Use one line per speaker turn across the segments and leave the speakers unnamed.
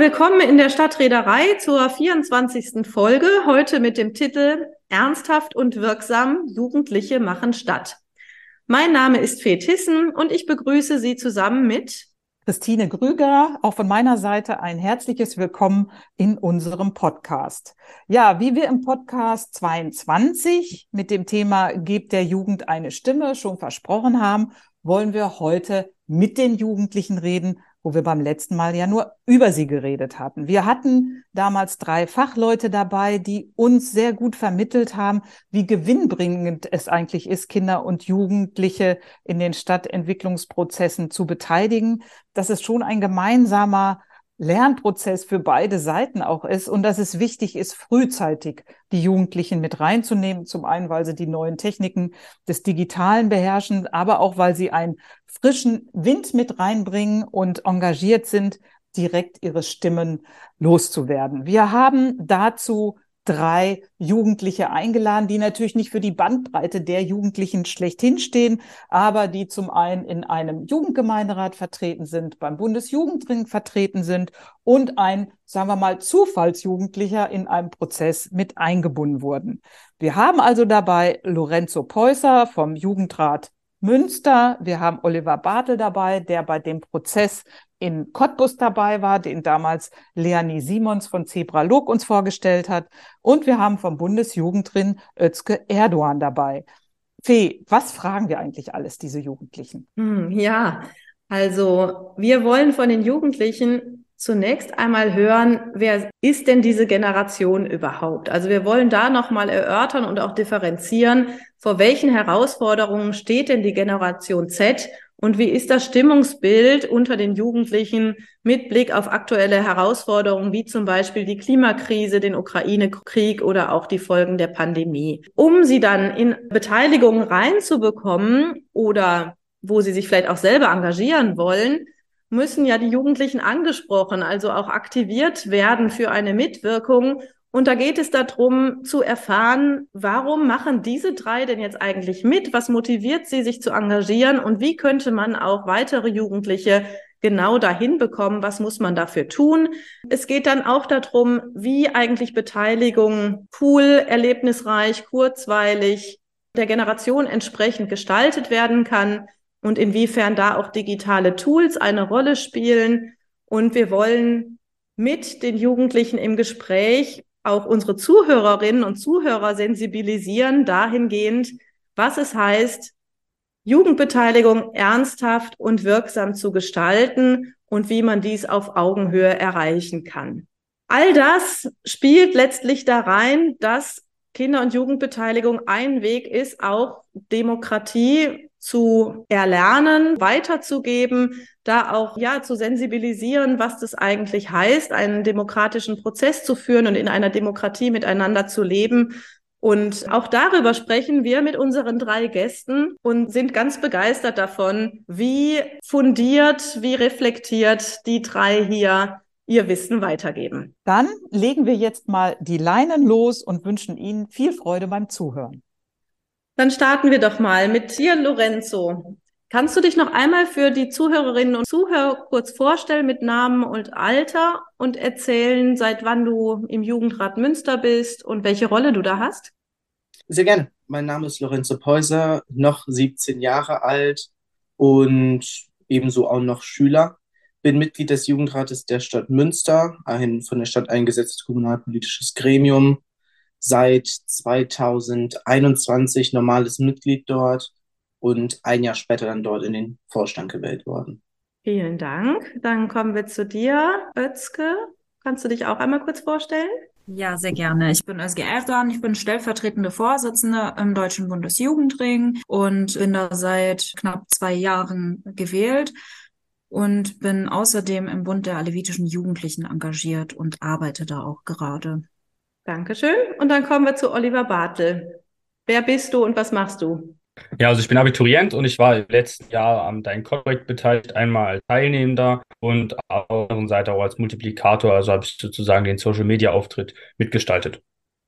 willkommen in der Stadtreederei zur 24. Folge, heute mit dem Titel Ernsthaft und wirksam Jugendliche machen Stadt. Mein Name ist Fee Tissen und ich begrüße Sie zusammen mit
Christine Grüger, auch von meiner Seite ein herzliches Willkommen in unserem Podcast. Ja, wie wir im Podcast 22 mit dem Thema Gebt der Jugend eine Stimme schon versprochen haben, wollen wir heute mit den Jugendlichen reden wo wir beim letzten Mal ja nur über sie geredet hatten. Wir hatten damals drei Fachleute dabei, die uns sehr gut vermittelt haben, wie gewinnbringend es eigentlich ist, Kinder und Jugendliche in den Stadtentwicklungsprozessen zu beteiligen. Das ist schon ein gemeinsamer Lernprozess für beide Seiten auch ist und dass es wichtig ist, frühzeitig die Jugendlichen mit reinzunehmen. Zum einen, weil sie die neuen Techniken des Digitalen beherrschen, aber auch, weil sie einen frischen Wind mit reinbringen und engagiert sind, direkt ihre Stimmen loszuwerden. Wir haben dazu drei Jugendliche eingeladen, die natürlich nicht für die Bandbreite der Jugendlichen schlechthin stehen, aber die zum einen in einem Jugendgemeinderat vertreten sind, beim Bundesjugendring vertreten sind und ein, sagen wir mal, Zufallsjugendlicher in einem Prozess mit eingebunden wurden. Wir haben also dabei Lorenzo Peusser vom Jugendrat Münster. Wir haben Oliver Bartel dabei, der bei dem Prozess in Cottbus dabei war, den damals Leonie Simons von Zebra Log uns vorgestellt hat. Und wir haben vom Bundesjugendrin Özke Erdogan dabei. Fee, was fragen wir eigentlich alles, diese Jugendlichen?
Hm, ja, also wir wollen von den Jugendlichen zunächst einmal hören, wer ist denn diese Generation überhaupt? Also wir wollen da nochmal erörtern und auch differenzieren, vor welchen Herausforderungen steht denn die Generation Z und wie ist das Stimmungsbild unter den Jugendlichen mit Blick auf aktuelle Herausforderungen wie zum Beispiel die Klimakrise, den Ukraine-Krieg oder auch die Folgen der Pandemie? Um sie dann in Beteiligung reinzubekommen oder wo sie sich vielleicht auch selber engagieren wollen, müssen ja die Jugendlichen angesprochen, also auch aktiviert werden für eine Mitwirkung. Und da geht es darum zu erfahren, warum machen diese drei denn jetzt eigentlich mit? Was motiviert sie, sich zu engagieren? Und wie könnte man auch weitere Jugendliche genau dahin bekommen? Was muss man dafür tun? Es geht dann auch darum, wie eigentlich Beteiligung cool, erlebnisreich, kurzweilig der Generation entsprechend gestaltet werden kann und inwiefern da auch digitale Tools eine Rolle spielen. Und wir wollen mit den Jugendlichen im Gespräch auch unsere Zuhörerinnen und Zuhörer sensibilisieren dahingehend, was es heißt, Jugendbeteiligung ernsthaft und wirksam zu gestalten und wie man dies auf Augenhöhe erreichen kann. All das spielt letztlich da rein, dass Kinder- und Jugendbeteiligung ein Weg ist, auch Demokratie zu erlernen, weiterzugeben, da auch ja zu sensibilisieren, was das eigentlich heißt, einen demokratischen Prozess zu führen und in einer Demokratie miteinander zu leben. Und auch darüber sprechen wir mit unseren drei Gästen und sind ganz begeistert davon, wie fundiert, wie reflektiert die drei hier ihr Wissen weitergeben.
Dann legen wir jetzt mal die Leinen los und wünschen Ihnen viel Freude beim Zuhören.
Dann starten wir doch mal mit dir, Lorenzo. Kannst du dich noch einmal für die Zuhörerinnen und Zuhörer kurz vorstellen mit Namen und Alter und erzählen, seit wann du im Jugendrat Münster bist und welche Rolle du da hast?
Sehr gerne. Mein Name ist Lorenzo Peuser, noch 17 Jahre alt und ebenso auch noch Schüler. Bin Mitglied des Jugendrates der Stadt Münster, ein von der Stadt eingesetztes kommunalpolitisches Gremium seit 2021 normales Mitglied dort und ein Jahr später dann dort in den Vorstand gewählt worden.
Vielen Dank. Dann kommen wir zu dir, Özke. Kannst du dich auch einmal kurz vorstellen?
Ja, sehr gerne. Ich bin Özge Erdogan. Ich bin stellvertretende Vorsitzende im Deutschen Bundesjugendring und bin da seit knapp zwei Jahren gewählt und bin außerdem im Bund der alevitischen Jugendlichen engagiert und arbeite da auch gerade.
Dankeschön. Und dann kommen wir zu Oliver Bartel. Wer bist du und was machst du?
Ja, also ich bin Abiturient und ich war im letzten Jahr am Dein Collect beteiligt, einmal als Teilnehmender und auf der anderen Seite auch als Multiplikator, also habe ich sozusagen den Social Media Auftritt mitgestaltet.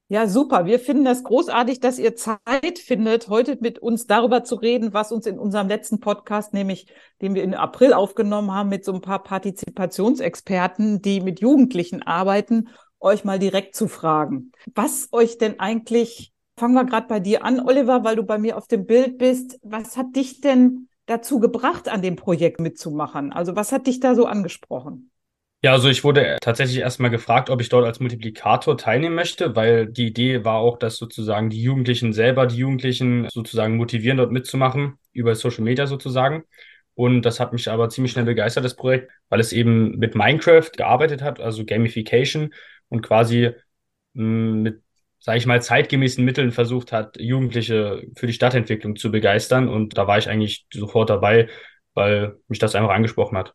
Ja, super. Wir finden das großartig, dass ihr Zeit findet, heute mit uns darüber zu reden, was uns in unserem letzten Podcast, nämlich den wir im April aufgenommen haben, mit so ein paar Partizipationsexperten, die mit Jugendlichen arbeiten, euch mal direkt zu fragen. Was euch denn eigentlich, fangen wir gerade bei dir an, Oliver, weil du bei mir auf dem Bild bist, was hat dich denn dazu gebracht, an dem Projekt mitzumachen? Also was hat dich da so angesprochen?
Ja, also ich wurde tatsächlich erstmal gefragt, ob ich dort als Multiplikator teilnehmen möchte, weil die Idee war auch, dass sozusagen die Jugendlichen selber die Jugendlichen sozusagen motivieren, dort mitzumachen, über Social Media sozusagen. Und das hat mich aber ziemlich schnell begeistert, das Projekt, weil es eben mit Minecraft gearbeitet hat, also Gamification und quasi mm, mit, sage ich mal, zeitgemäßen Mitteln versucht hat, Jugendliche für die Stadtentwicklung zu begeistern. Und da war ich eigentlich sofort dabei, weil mich das einfach angesprochen hat.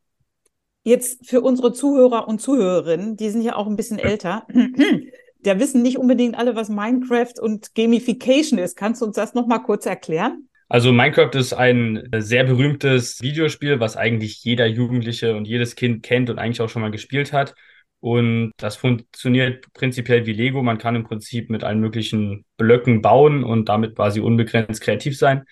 Jetzt für unsere Zuhörer und Zuhörerinnen, die sind ja auch ein bisschen älter, der wissen nicht unbedingt alle, was Minecraft und Gamification ist. Kannst du uns das nochmal kurz erklären?
Also Minecraft ist ein sehr berühmtes Videospiel, was eigentlich jeder Jugendliche und jedes Kind kennt und eigentlich auch schon mal gespielt hat. Und das funktioniert prinzipiell wie Lego. Man kann im Prinzip mit allen möglichen Blöcken bauen und damit quasi unbegrenzt kreativ sein.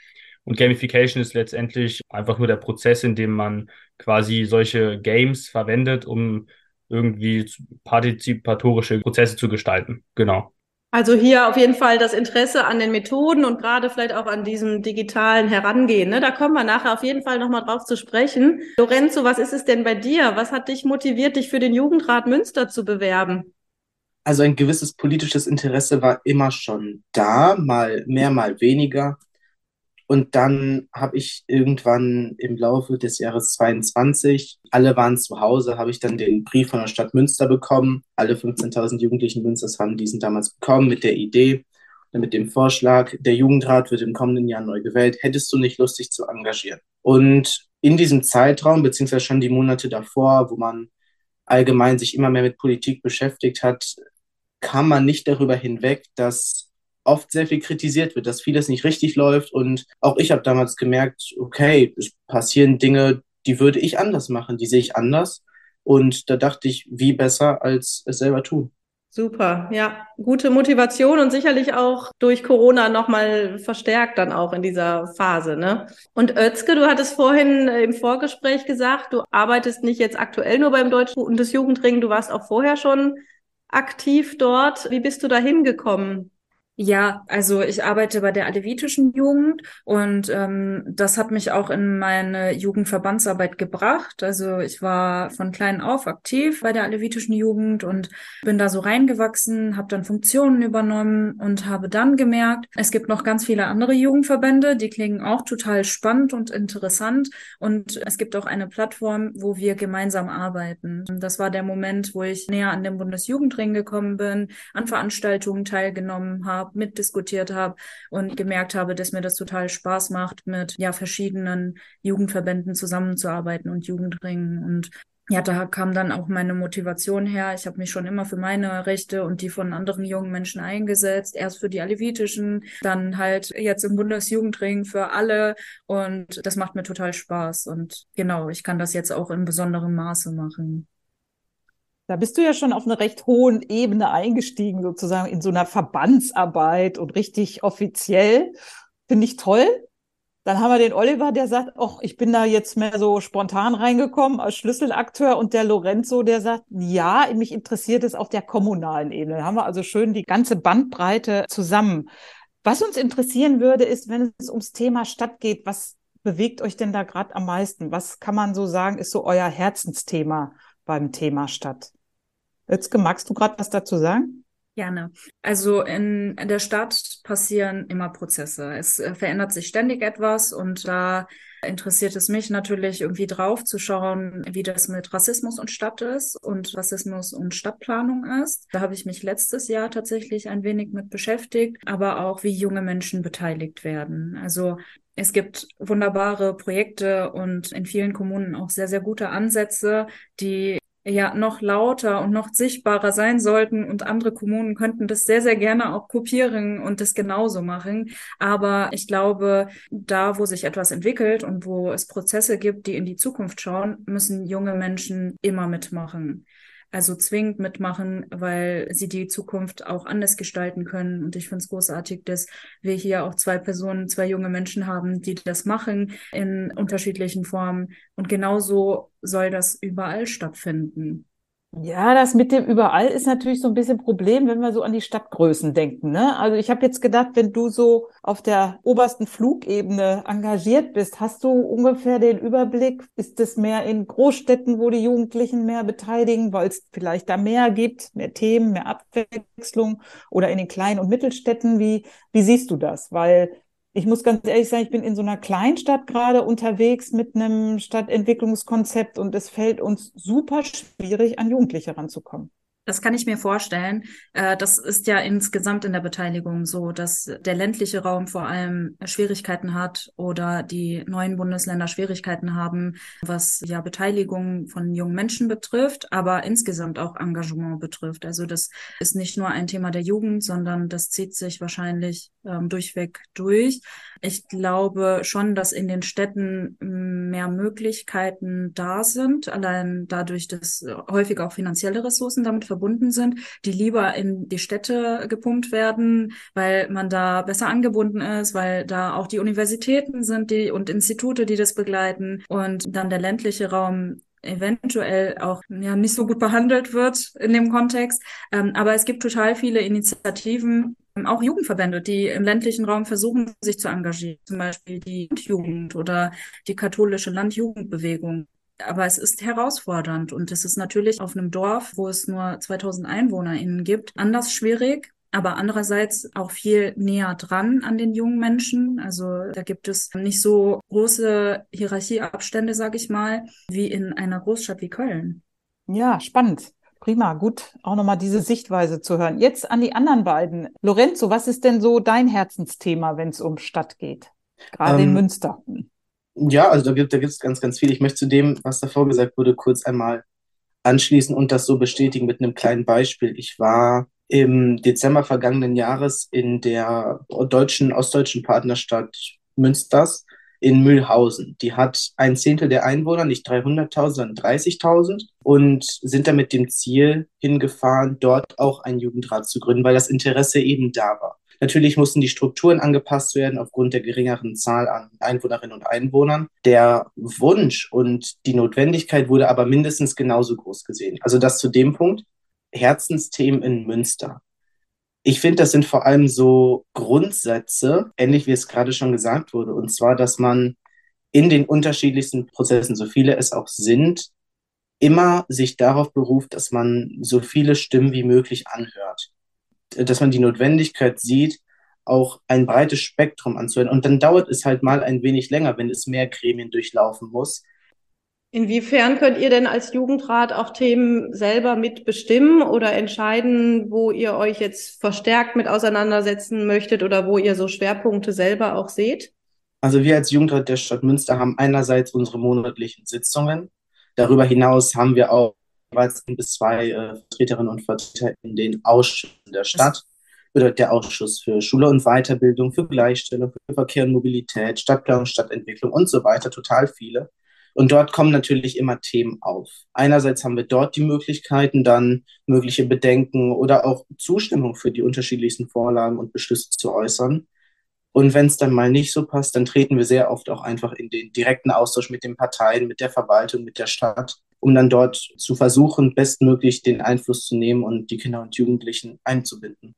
Und Gamification ist letztendlich einfach nur der Prozess, in dem man quasi solche Games verwendet, um irgendwie partizipatorische Prozesse zu gestalten. Genau.
Also hier auf jeden Fall das Interesse an den Methoden und gerade vielleicht auch an diesem digitalen Herangehen. Ne? Da kommen wir nachher auf jeden Fall nochmal drauf zu sprechen. Lorenzo, was ist es denn bei dir? Was hat dich motiviert, dich für den Jugendrat Münster zu bewerben?
Also ein gewisses politisches Interesse war immer schon da, mal mehr, mal weniger. Und dann habe ich irgendwann im Laufe des Jahres 22, alle waren zu Hause, habe ich dann den Brief von der Stadt Münster bekommen. Alle 15.000 Jugendlichen Münsters haben diesen damals bekommen mit der Idee, mit dem Vorschlag, der Jugendrat wird im kommenden Jahr neu gewählt. Hättest du nicht Lust, dich zu engagieren? Und in diesem Zeitraum, beziehungsweise schon die Monate davor, wo man allgemein sich immer mehr mit Politik beschäftigt hat, kam man nicht darüber hinweg, dass oft sehr viel kritisiert wird, dass vieles nicht richtig läuft. Und auch ich habe damals gemerkt, okay, es passieren Dinge, die würde ich anders machen, die sehe ich anders. Und da dachte ich, wie besser als es selber tun.
Super, ja, gute Motivation und sicherlich auch durch Corona nochmal verstärkt dann auch in dieser Phase, ne? Und Özke, du hattest vorhin im Vorgespräch gesagt, du arbeitest nicht jetzt aktuell nur beim Deutschen Bundesjugendring, du warst auch vorher schon aktiv dort. Wie bist du da hingekommen?
Ja, also ich arbeite bei der alevitischen Jugend und ähm, das hat mich auch in meine Jugendverbandsarbeit gebracht. Also ich war von klein auf aktiv bei der alevitischen Jugend und bin da so reingewachsen, habe dann Funktionen übernommen und habe dann gemerkt, es gibt noch ganz viele andere Jugendverbände, die klingen auch total spannend und interessant und es gibt auch eine Plattform, wo wir gemeinsam arbeiten. Das war der Moment, wo ich näher an den Bundesjugendring gekommen bin, an Veranstaltungen teilgenommen habe habe, mitdiskutiert habe und gemerkt habe, dass mir das total Spaß macht, mit ja verschiedenen Jugendverbänden zusammenzuarbeiten und Jugendringen und ja, da kam dann auch meine Motivation her. Ich habe mich schon immer für meine Rechte und die von anderen jungen Menschen eingesetzt. Erst für die Alevitischen, dann halt jetzt im Bundesjugendring für alle. Und das macht mir total Spaß. Und genau, ich kann das jetzt auch in besonderem Maße machen.
Da bist du ja schon auf einer recht hohen Ebene eingestiegen, sozusagen in so einer Verbandsarbeit und richtig offiziell. Finde ich toll. Dann haben wir den Oliver, der sagt, ach, ich bin da jetzt mehr so spontan reingekommen als Schlüsselakteur und der Lorenzo, der sagt, ja, mich interessiert es auf der kommunalen Ebene. Da haben wir also schön die ganze Bandbreite zusammen. Was uns interessieren würde, ist, wenn es ums Thema Stadt geht, was bewegt euch denn da gerade am meisten? Was kann man so sagen, ist so euer Herzensthema beim Thema Stadt? Özke, magst du gerade was dazu sagen?
Gerne. Also in, der Stadt passieren immer Prozesse. Es äh, verändert sich ständig etwas und da interessiert es mich natürlich irgendwie drauf zu schauen, wie das mit Rassismus und Stadt ist und Rassismus und Stadtplanung ist. Da habe ich mich letztes Jahr tatsächlich ein wenig mit beschäftigt, aber auch wie junge Menschen beteiligt werden. Also es gibt wunderbare Projekte und in vielen Kommunen auch sehr, sehr gute Ansätze, die ja noch lauter und noch sichtbarer sein sollten und andere Kommunen könnten das sehr, sehr gerne auch kopieren und das genauso machen. Aber ich glaube, da, wo sich etwas entwickelt und wo es Prozesse gibt, die in die Zukunft schauen, müssen junge Menschen immer mitmachen. Also zwingend mitmachen, weil sie die Zukunft auch anders gestalten können. Und ich finde es großartig, dass wir hier auch zwei Personen, zwei junge Menschen haben, die das machen in unterschiedlichen Formen. Und genauso soll das überall stattfinden.
Ja, das mit dem überall ist natürlich so ein bisschen Problem, wenn wir so an die Stadtgrößen denken. Ne? Also ich habe jetzt gedacht, wenn du so auf der obersten Flugebene engagiert bist, hast du ungefähr den Überblick, ist es mehr in Großstädten, wo die Jugendlichen mehr beteiligen, weil es vielleicht da mehr gibt, mehr Themen, mehr Abwechslung oder in den kleinen und Mittelstädten? Wie, wie siehst du das? Weil ich muss ganz ehrlich sagen, ich bin in so einer Kleinstadt gerade unterwegs mit einem Stadtentwicklungskonzept und es fällt uns super schwierig, an Jugendliche ranzukommen.
Das kann ich mir vorstellen. Äh, das ist ja insgesamt in der Beteiligung so, dass der ländliche Raum vor allem Schwierigkeiten hat oder die neuen Bundesländer Schwierigkeiten haben, was ja Beteiligung von jungen Menschen betrifft, aber insgesamt auch Engagement betrifft. Also das ist nicht nur ein Thema der Jugend, sondern das zieht sich wahrscheinlich ähm, durchweg durch. Ich glaube schon, dass in den Städten mehr Möglichkeiten da sind, allein dadurch, dass häufig auch finanzielle Ressourcen damit verbunden sind, die lieber in die Städte gepumpt werden, weil man da besser angebunden ist, weil da auch die Universitäten sind die und Institute, die das begleiten und dann der ländliche Raum eventuell auch ja nicht so gut behandelt wird in dem Kontext. Ähm, aber es gibt total viele Initiativen, auch Jugendverbände, die im ländlichen Raum versuchen, sich zu engagieren, zum Beispiel die Jugend oder die katholische Landjugendbewegung. Aber es ist herausfordernd und es ist natürlich auf einem Dorf, wo es nur 2000 EinwohnerInnen gibt, anders schwierig, aber andererseits auch viel näher dran an den jungen Menschen. Also da gibt es nicht so große Hierarchieabstände, sage ich mal, wie in einer Großstadt wie Köln.
Ja, spannend. Prima, gut, auch nochmal diese Sichtweise zu hören. Jetzt an die anderen beiden. Lorenzo, was ist denn so dein Herzensthema, wenn es um Stadt geht? Gerade ähm, in Münster.
Ja, also da gibt da es ganz, ganz viel. Ich möchte zu dem, was davor gesagt wurde, kurz einmal anschließen und das so bestätigen mit einem kleinen Beispiel. Ich war im Dezember vergangenen Jahres in der deutschen, ostdeutschen Partnerstadt Münsters in Mühlhausen. Die hat ein Zehntel der Einwohner, nicht 300.000, sondern 30.000 und sind da mit dem Ziel hingefahren, dort auch einen Jugendrat zu gründen, weil das Interesse eben da war. Natürlich mussten die Strukturen angepasst werden aufgrund der geringeren Zahl an Einwohnerinnen und Einwohnern. Der Wunsch und die Notwendigkeit wurde aber mindestens genauso groß gesehen. Also das zu dem Punkt. Herzensthemen in Münster. Ich finde, das sind vor allem so Grundsätze, ähnlich wie es gerade schon gesagt wurde, und zwar, dass man in den unterschiedlichsten Prozessen, so viele es auch sind, immer sich darauf beruft, dass man so viele Stimmen wie möglich anhört dass man die Notwendigkeit sieht, auch ein breites Spektrum anzuhören. Und dann dauert es halt mal ein wenig länger, wenn es mehr Gremien durchlaufen muss.
Inwiefern könnt ihr denn als Jugendrat auch Themen selber mitbestimmen oder entscheiden, wo ihr euch jetzt verstärkt mit auseinandersetzen möchtet oder wo ihr so Schwerpunkte selber auch seht?
Also wir als Jugendrat der Stadt Münster haben einerseits unsere monatlichen Sitzungen. Darüber hinaus haben wir auch jeweils ein bis zwei äh, Vertreterinnen und Vertreter in den Ausschüssen der Stadt. Oder der Ausschuss für Schule und Weiterbildung, für Gleichstellung, für Verkehr und Mobilität, Stadtplanung, Stadtentwicklung und so weiter, total viele. Und dort kommen natürlich immer Themen auf. Einerseits haben wir dort die Möglichkeiten, dann mögliche Bedenken oder auch Zustimmung für die unterschiedlichsten Vorlagen und Beschlüsse zu äußern. Und wenn es dann mal nicht so passt, dann treten wir sehr oft auch einfach in den direkten Austausch mit den Parteien, mit der Verwaltung, mit der Stadt um dann dort zu versuchen, bestmöglich den Einfluss zu nehmen und die Kinder und Jugendlichen einzubinden.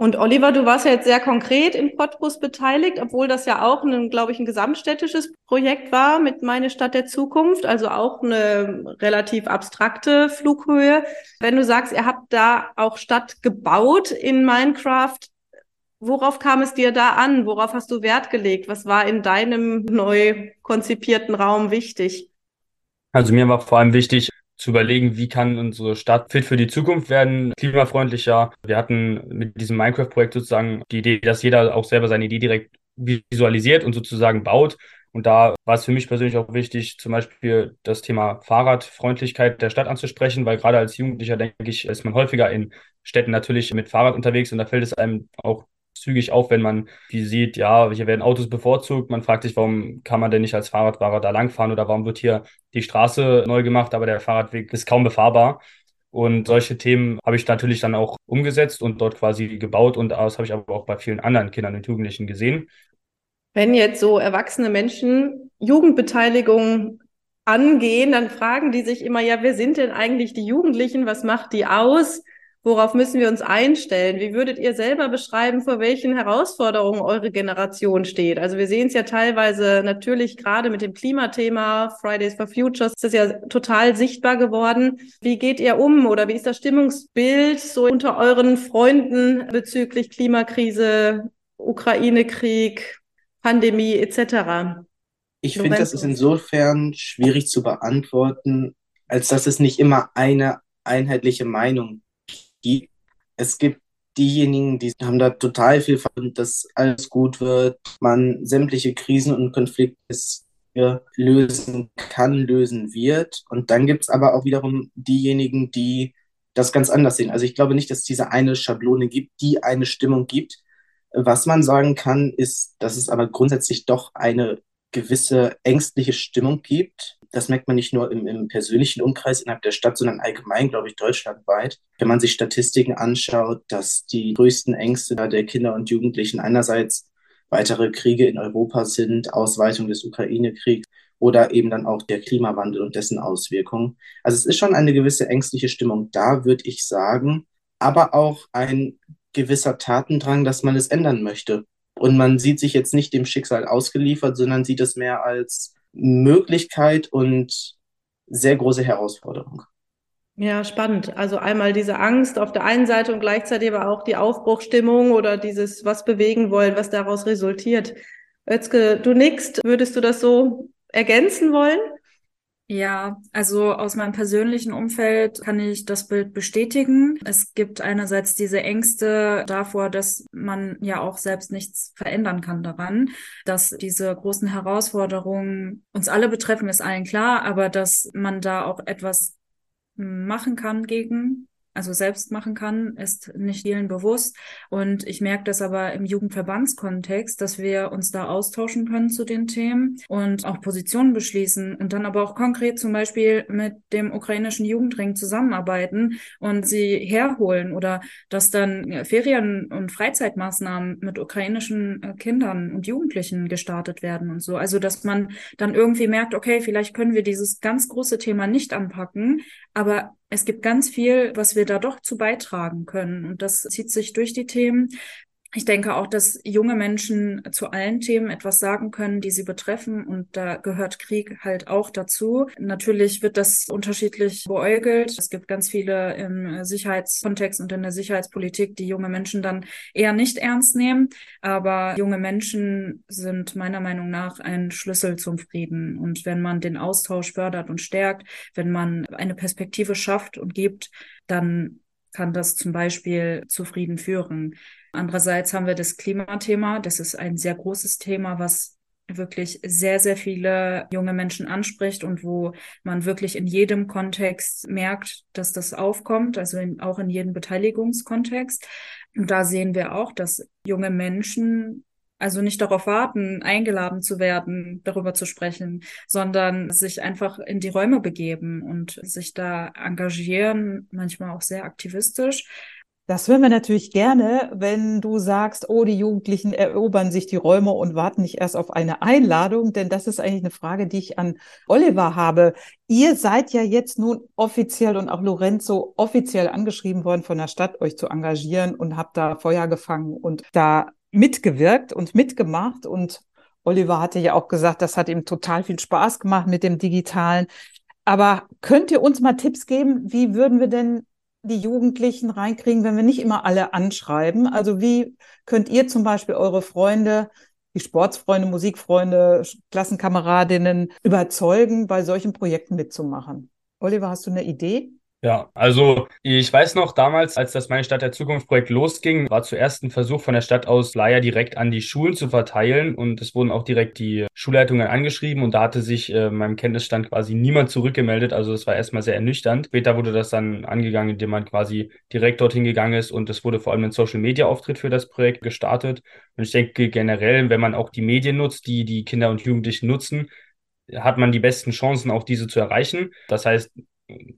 Und Oliver, du warst ja jetzt sehr konkret im Cottbus beteiligt, obwohl das ja auch, ein, glaube ich, ein gesamtstädtisches Projekt war mit Meine Stadt der Zukunft, also auch eine relativ abstrakte Flughöhe. Wenn du sagst, ihr habt da auch Stadt gebaut in Minecraft, worauf kam es dir da an? Worauf hast du Wert gelegt? Was war in deinem neu konzipierten Raum wichtig?
Also mir war vor allem wichtig zu überlegen, wie kann unsere Stadt fit für die Zukunft werden, klimafreundlicher. Wir hatten mit diesem Minecraft-Projekt sozusagen die Idee, dass jeder auch selber seine Idee direkt visualisiert und sozusagen baut. Und da war es für mich persönlich auch wichtig, zum Beispiel das Thema Fahrradfreundlichkeit der Stadt anzusprechen, weil gerade als Jugendlicher, denke ich, ist man häufiger in Städten natürlich mit Fahrrad unterwegs und da fällt es einem auch zügig auf, wenn man die sieht, ja, hier werden Autos bevorzugt. Man fragt sich, warum kann man denn nicht als Fahrradfahrer da langfahren oder warum wird hier die Straße neu gemacht, aber der Fahrradweg ist kaum befahrbar. Und solche Themen habe ich natürlich dann auch umgesetzt und dort quasi gebaut und das habe ich aber auch bei vielen anderen Kindern und Jugendlichen gesehen.
Wenn jetzt so erwachsene Menschen Jugendbeteiligung angehen, dann fragen die sich immer, ja, wer sind denn eigentlich die Jugendlichen? Was macht die aus? Worauf müssen wir uns einstellen? Wie würdet ihr selber beschreiben, vor welchen Herausforderungen eure Generation steht? Also wir sehen es ja teilweise natürlich gerade mit dem Klimathema, Fridays for Futures, ist das ja total sichtbar geworden. Wie geht ihr um oder wie ist das Stimmungsbild so unter euren Freunden bezüglich Klimakrise, Ukraine-Krieg, Pandemie etc.?
Ich finde, das ist insofern schwierig zu beantworten, als dass es nicht immer eine einheitliche Meinung gibt. Es gibt diejenigen, die haben da total viel von, dass alles gut wird, man sämtliche Krisen und Konflikte lösen kann, lösen wird. Und dann gibt es aber auch wiederum diejenigen, die das ganz anders sehen. Also ich glaube nicht, dass es diese eine Schablone gibt, die eine Stimmung gibt. Was man sagen kann, ist, dass es aber grundsätzlich doch eine gewisse ängstliche Stimmung gibt. Das merkt man nicht nur im, im, persönlichen Umkreis innerhalb der Stadt, sondern allgemein, glaube ich, deutschlandweit. Wenn man sich Statistiken anschaut, dass die größten Ängste der Kinder und Jugendlichen einerseits weitere Kriege in Europa sind, Ausweitung des Ukraine-Kriegs oder eben dann auch der Klimawandel und dessen Auswirkungen. Also es ist schon eine gewisse ängstliche Stimmung da, würde ich sagen, aber auch ein gewisser Tatendrang, dass man es ändern möchte. Und man sieht sich jetzt nicht dem Schicksal ausgeliefert, sondern sieht es mehr als Möglichkeit und sehr große Herausforderung.
Ja, spannend. Also einmal diese Angst auf der einen Seite und gleichzeitig aber auch die Aufbruchstimmung oder dieses was bewegen wollen, was daraus resultiert. Özke, du nickst. Würdest du das so ergänzen wollen?
Ja, also aus meinem persönlichen Umfeld kann ich das Bild bestätigen. Es gibt einerseits diese Ängste davor, dass man ja auch selbst nichts verändern kann daran, dass diese großen Herausforderungen uns alle betreffen, ist allen klar, aber dass man da auch etwas machen kann gegen also selbst machen kann, ist nicht vielen bewusst. Und ich merke das aber im Jugendverbandskontext, dass wir uns da austauschen können zu den Themen und auch Positionen beschließen und dann aber auch konkret zum Beispiel mit dem ukrainischen Jugendring zusammenarbeiten und sie herholen oder dass dann Ferien- und Freizeitmaßnahmen mit ukrainischen äh, Kindern und Jugendlichen gestartet werden und so. Also, dass man dann irgendwie merkt, okay, vielleicht können wir dieses ganz große Thema nicht anpacken, aber es gibt ganz viel, was wir da doch zu beitragen können. Und das zieht sich durch die Themen. Ich denke auch, dass junge Menschen zu allen Themen etwas sagen können, die sie betreffen. Und da gehört Krieg halt auch dazu. Natürlich wird das unterschiedlich beäugelt. Es gibt ganz viele im Sicherheitskontext und in der Sicherheitspolitik, die junge Menschen dann eher nicht ernst nehmen. Aber junge Menschen sind meiner Meinung nach ein Schlüssel zum Frieden. Und wenn man den Austausch fördert und stärkt, wenn man eine Perspektive schafft und gibt, dann kann das zum Beispiel zu Frieden führen. Andererseits haben wir das Klimathema. Das ist ein sehr großes Thema, was wirklich sehr, sehr viele junge Menschen anspricht und wo man wirklich in jedem Kontext merkt, dass das aufkommt, also in, auch in jedem Beteiligungskontext. Und da sehen wir auch, dass junge Menschen also nicht darauf warten, eingeladen zu werden, darüber zu sprechen, sondern sich einfach in die Räume begeben und sich da engagieren, manchmal auch sehr aktivistisch.
Das hören wir natürlich gerne, wenn du sagst, oh, die Jugendlichen erobern sich die Räume und warten nicht erst auf eine Einladung, denn das ist eigentlich eine Frage, die ich an Oliver habe. Ihr seid ja jetzt nun offiziell und auch Lorenzo offiziell angeschrieben worden von der Stadt, euch zu engagieren und habt da Feuer gefangen und da mitgewirkt und mitgemacht. Und Oliver hatte ja auch gesagt, das hat ihm total viel Spaß gemacht mit dem Digitalen. Aber könnt ihr uns mal Tipps geben, wie würden wir denn die Jugendlichen reinkriegen, wenn wir nicht immer alle anschreiben? Also wie könnt ihr zum Beispiel eure Freunde, die Sportsfreunde, Musikfreunde, Klassenkameradinnen überzeugen, bei solchen Projekten mitzumachen? Oliver, hast du eine Idee?
Ja, also ich weiß noch damals, als das Meine Stadt der Zukunft Projekt losging, war zuerst ein Versuch von der Stadt aus, Flyer direkt an die Schulen zu verteilen und es wurden auch direkt die Schulleitungen angeschrieben und da hatte sich äh, meinem Kenntnisstand quasi niemand zurückgemeldet. Also das war erstmal sehr ernüchternd. Später wurde das dann angegangen, indem man quasi direkt dorthin gegangen ist und es wurde vor allem ein Social Media Auftritt für das Projekt gestartet. Und ich denke generell, wenn man auch die Medien nutzt, die die Kinder und Jugendlichen nutzen, hat man die besten Chancen, auch diese zu erreichen. Das heißt,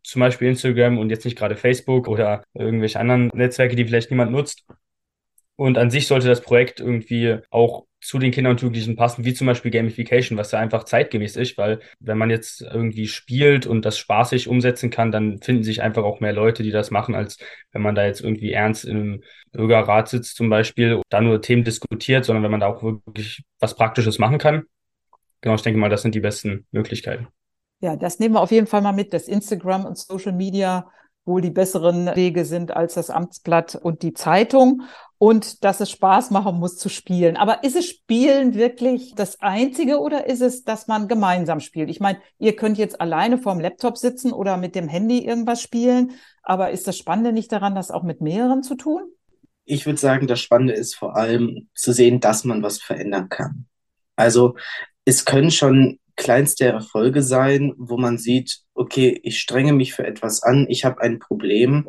zum Beispiel Instagram und jetzt nicht gerade Facebook oder irgendwelche anderen Netzwerke, die vielleicht niemand nutzt. Und an sich sollte das Projekt irgendwie auch zu den Kindern und Jugendlichen passen, wie zum Beispiel Gamification, was ja einfach zeitgemäß ist, weil wenn man jetzt irgendwie spielt und das spaßig umsetzen kann, dann finden sich einfach auch mehr Leute, die das machen, als wenn man da jetzt irgendwie ernst im Bürgerrat sitzt zum Beispiel, da nur Themen diskutiert, sondern wenn man da auch wirklich was Praktisches machen kann. Genau, ich denke mal, das sind die besten Möglichkeiten.
Ja, das nehmen wir auf jeden Fall mal mit, dass Instagram und Social Media wohl die besseren Wege sind als das Amtsblatt und die Zeitung und dass es Spaß machen muss zu spielen. Aber ist es Spielen wirklich das Einzige oder ist es, dass man gemeinsam spielt? Ich meine, ihr könnt jetzt alleine vorm Laptop sitzen oder mit dem Handy irgendwas spielen, aber ist das Spannende nicht daran, das auch mit mehreren zu tun?
Ich würde sagen, das Spannende ist vor allem zu sehen, dass man was verändern kann. Also es können schon kleinste Erfolge sein, wo man sieht, okay, ich strenge mich für etwas an, ich habe ein Problem,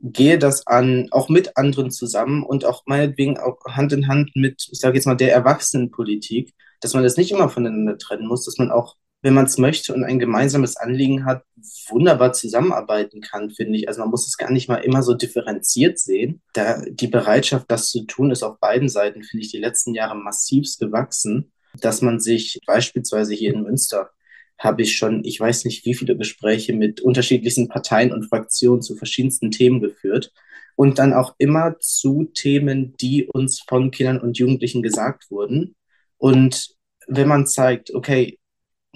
gehe das an, auch mit anderen zusammen und auch meinetwegen auch Hand in Hand mit, ich sage jetzt mal, der Erwachsenenpolitik, dass man das nicht immer voneinander trennen muss, dass man auch, wenn man es möchte und ein gemeinsames Anliegen hat, wunderbar zusammenarbeiten kann, finde ich. Also man muss es gar nicht mal immer so differenziert sehen. Da die Bereitschaft, das zu tun, ist auf beiden Seiten, finde ich, die letzten Jahre massivst gewachsen dass man sich beispielsweise hier in Münster habe ich schon, ich weiß nicht, wie viele Gespräche mit unterschiedlichsten Parteien und Fraktionen zu verschiedensten Themen geführt und dann auch immer zu Themen, die uns von Kindern und Jugendlichen gesagt wurden. Und wenn man zeigt, okay,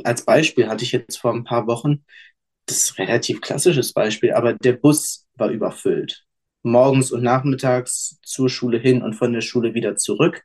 als Beispiel hatte ich jetzt vor ein paar Wochen, das ist ein relativ klassisches Beispiel, aber der Bus war überfüllt. Morgens und nachmittags zur Schule hin und von der Schule wieder zurück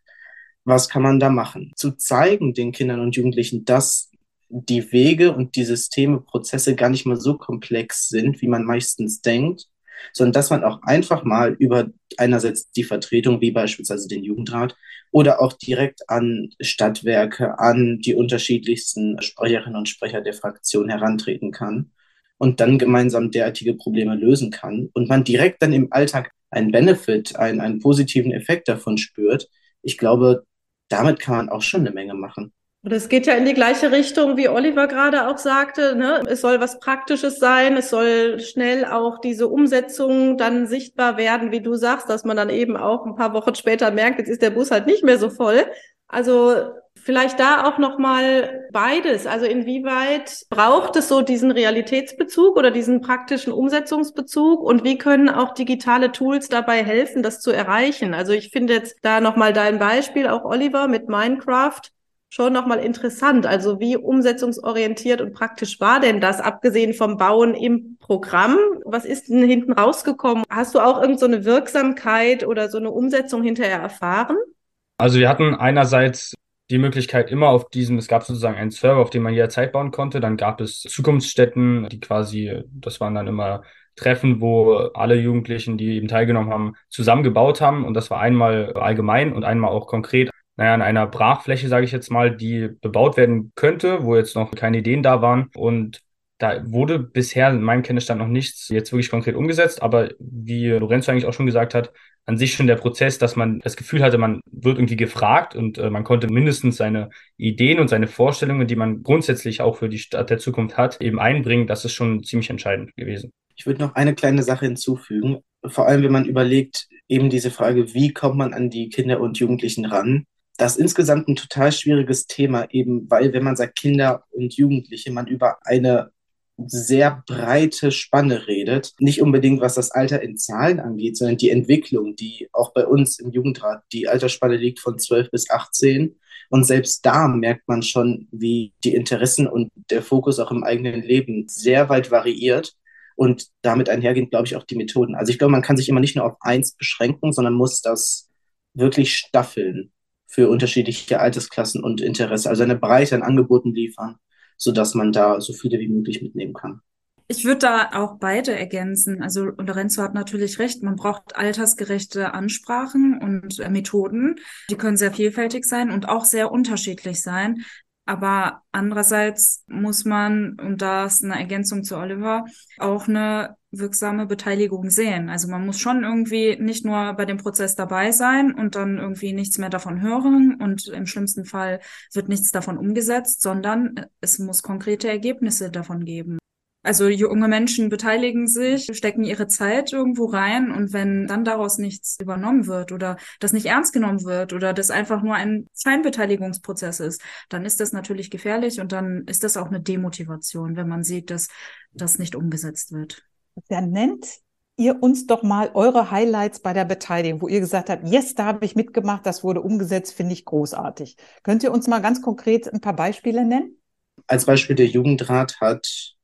was kann man da machen? Zu zeigen den Kindern und Jugendlichen, dass die Wege und die Systeme, Prozesse gar nicht mal so komplex sind, wie man meistens denkt, sondern dass man auch einfach mal über einerseits die Vertretung, wie beispielsweise den Jugendrat, oder auch direkt an Stadtwerke, an die unterschiedlichsten Sprecherinnen und Sprecher der Fraktion herantreten kann und dann gemeinsam derartige Probleme lösen kann und man direkt dann im Alltag einen Benefit, einen, einen positiven Effekt davon spürt. Ich glaube, damit kann man auch schon eine Menge machen.
Und es geht ja in die gleiche Richtung, wie Oliver gerade auch sagte. Ne? Es soll was Praktisches sein. Es soll schnell auch diese Umsetzung dann sichtbar werden, wie du sagst, dass man dann eben auch ein paar Wochen später merkt, jetzt ist der Bus halt nicht mehr so voll. Also vielleicht da auch noch mal beides. Also inwieweit braucht es so diesen Realitätsbezug oder diesen praktischen Umsetzungsbezug und wie können auch digitale Tools dabei helfen, das zu erreichen? Also ich finde jetzt da noch mal dein Beispiel auch Oliver mit Minecraft schon noch mal interessant. Also wie umsetzungsorientiert und praktisch war denn das, abgesehen vom Bauen im Programm? Was ist denn hinten rausgekommen? Hast du auch irgend so eine Wirksamkeit oder so eine Umsetzung hinterher erfahren?
Also wir hatten einerseits die Möglichkeit immer auf diesem, es gab sozusagen einen Server, auf dem man jederzeit bauen konnte. Dann gab es Zukunftsstätten, die quasi, das waren dann immer Treffen, wo alle Jugendlichen, die eben teilgenommen haben, zusammengebaut haben. Und das war einmal allgemein und einmal auch konkret naja, an einer Brachfläche, sage ich jetzt mal, die bebaut werden könnte, wo jetzt noch keine Ideen da waren. Und da wurde bisher in meinem Kenntnisstand noch nichts jetzt wirklich konkret umgesetzt, aber wie Lorenzo eigentlich auch schon gesagt hat, an sich schon der Prozess, dass man das Gefühl hatte, man wird irgendwie gefragt und äh, man konnte mindestens seine Ideen und seine Vorstellungen, die man grundsätzlich auch für die Stadt der Zukunft hat, eben einbringen, das ist schon ziemlich entscheidend gewesen.
Ich würde noch eine kleine Sache hinzufügen, vor allem wenn man überlegt, eben diese Frage, wie kommt man an die Kinder und Jugendlichen ran? Das ist insgesamt ein total schwieriges Thema, eben weil, wenn man sagt Kinder und Jugendliche, man über eine sehr breite Spanne redet. Nicht unbedingt, was das Alter in Zahlen angeht, sondern die Entwicklung, die auch bei uns im Jugendrat, die Altersspanne liegt von 12 bis 18. Und selbst da merkt man schon, wie die Interessen und der Fokus auch im eigenen Leben sehr weit variiert. Und damit einhergehend, glaube ich, auch die Methoden. Also ich glaube, man kann sich immer nicht nur auf eins beschränken, sondern muss das wirklich staffeln für unterschiedliche Altersklassen und Interesse. Also eine Breite an Angeboten liefern sodass man da so viele wie möglich mitnehmen kann.
Ich würde da auch beide ergänzen. Also Lorenzo hat natürlich recht, man braucht altersgerechte Ansprachen und äh, Methoden. Die können sehr vielfältig sein und auch sehr unterschiedlich sein. Aber andererseits muss man, und da ist eine Ergänzung zu Oliver, auch eine wirksame Beteiligung sehen. Also man muss schon irgendwie nicht nur bei dem Prozess dabei sein und dann irgendwie nichts mehr davon hören und im schlimmsten Fall wird nichts davon umgesetzt, sondern es muss konkrete Ergebnisse davon geben. Also junge Menschen beteiligen sich, stecken ihre Zeit irgendwo rein und wenn dann daraus nichts übernommen wird oder das nicht ernst genommen wird oder das einfach nur ein Scheinbeteiligungsprozess ist, dann ist das natürlich gefährlich und dann ist das auch eine Demotivation, wenn man sieht, dass das nicht umgesetzt wird.
Wer nennt ihr uns doch mal eure Highlights bei der Beteiligung, wo ihr gesagt habt, yes, da habe ich mitgemacht, das wurde umgesetzt, finde ich großartig. Könnt ihr uns mal ganz konkret ein paar Beispiele nennen?
Als Beispiel der Jugendrat hat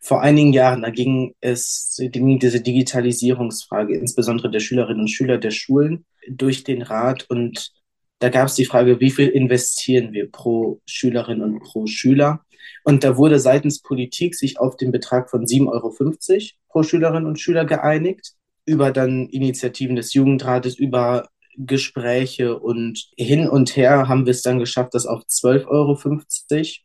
vor einigen Jahren, da ging es, ging diese Digitalisierungsfrage, insbesondere der Schülerinnen und Schüler der Schulen, durch den Rat und da gab es die Frage, wie viel investieren wir pro Schülerin und pro Schüler? Und da wurde seitens Politik sich auf den Betrag von 7,50 Euro pro Schülerin und Schüler geeinigt, über dann Initiativen des Jugendrates, über Gespräche und hin und her haben wir es dann geschafft, das auf 12,50 Euro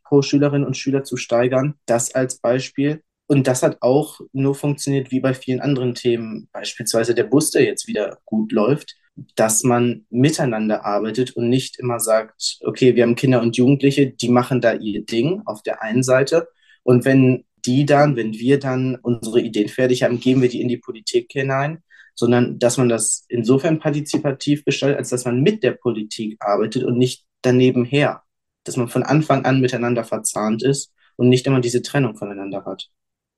pro Schülerin und Schüler zu steigern. Das als Beispiel. Und das hat auch nur funktioniert wie bei vielen anderen Themen, beispielsweise der Bus, der jetzt wieder gut läuft, dass man miteinander arbeitet und nicht immer sagt, okay, wir haben Kinder und Jugendliche, die machen da ihr Ding auf der einen Seite. Und wenn die dann, wenn wir dann unsere Ideen fertig haben, geben wir die in die Politik hinein sondern dass man das insofern partizipativ gestaltet, als dass man mit der Politik arbeitet und nicht daneben her. Dass man von Anfang an miteinander verzahnt ist und nicht immer diese Trennung voneinander hat.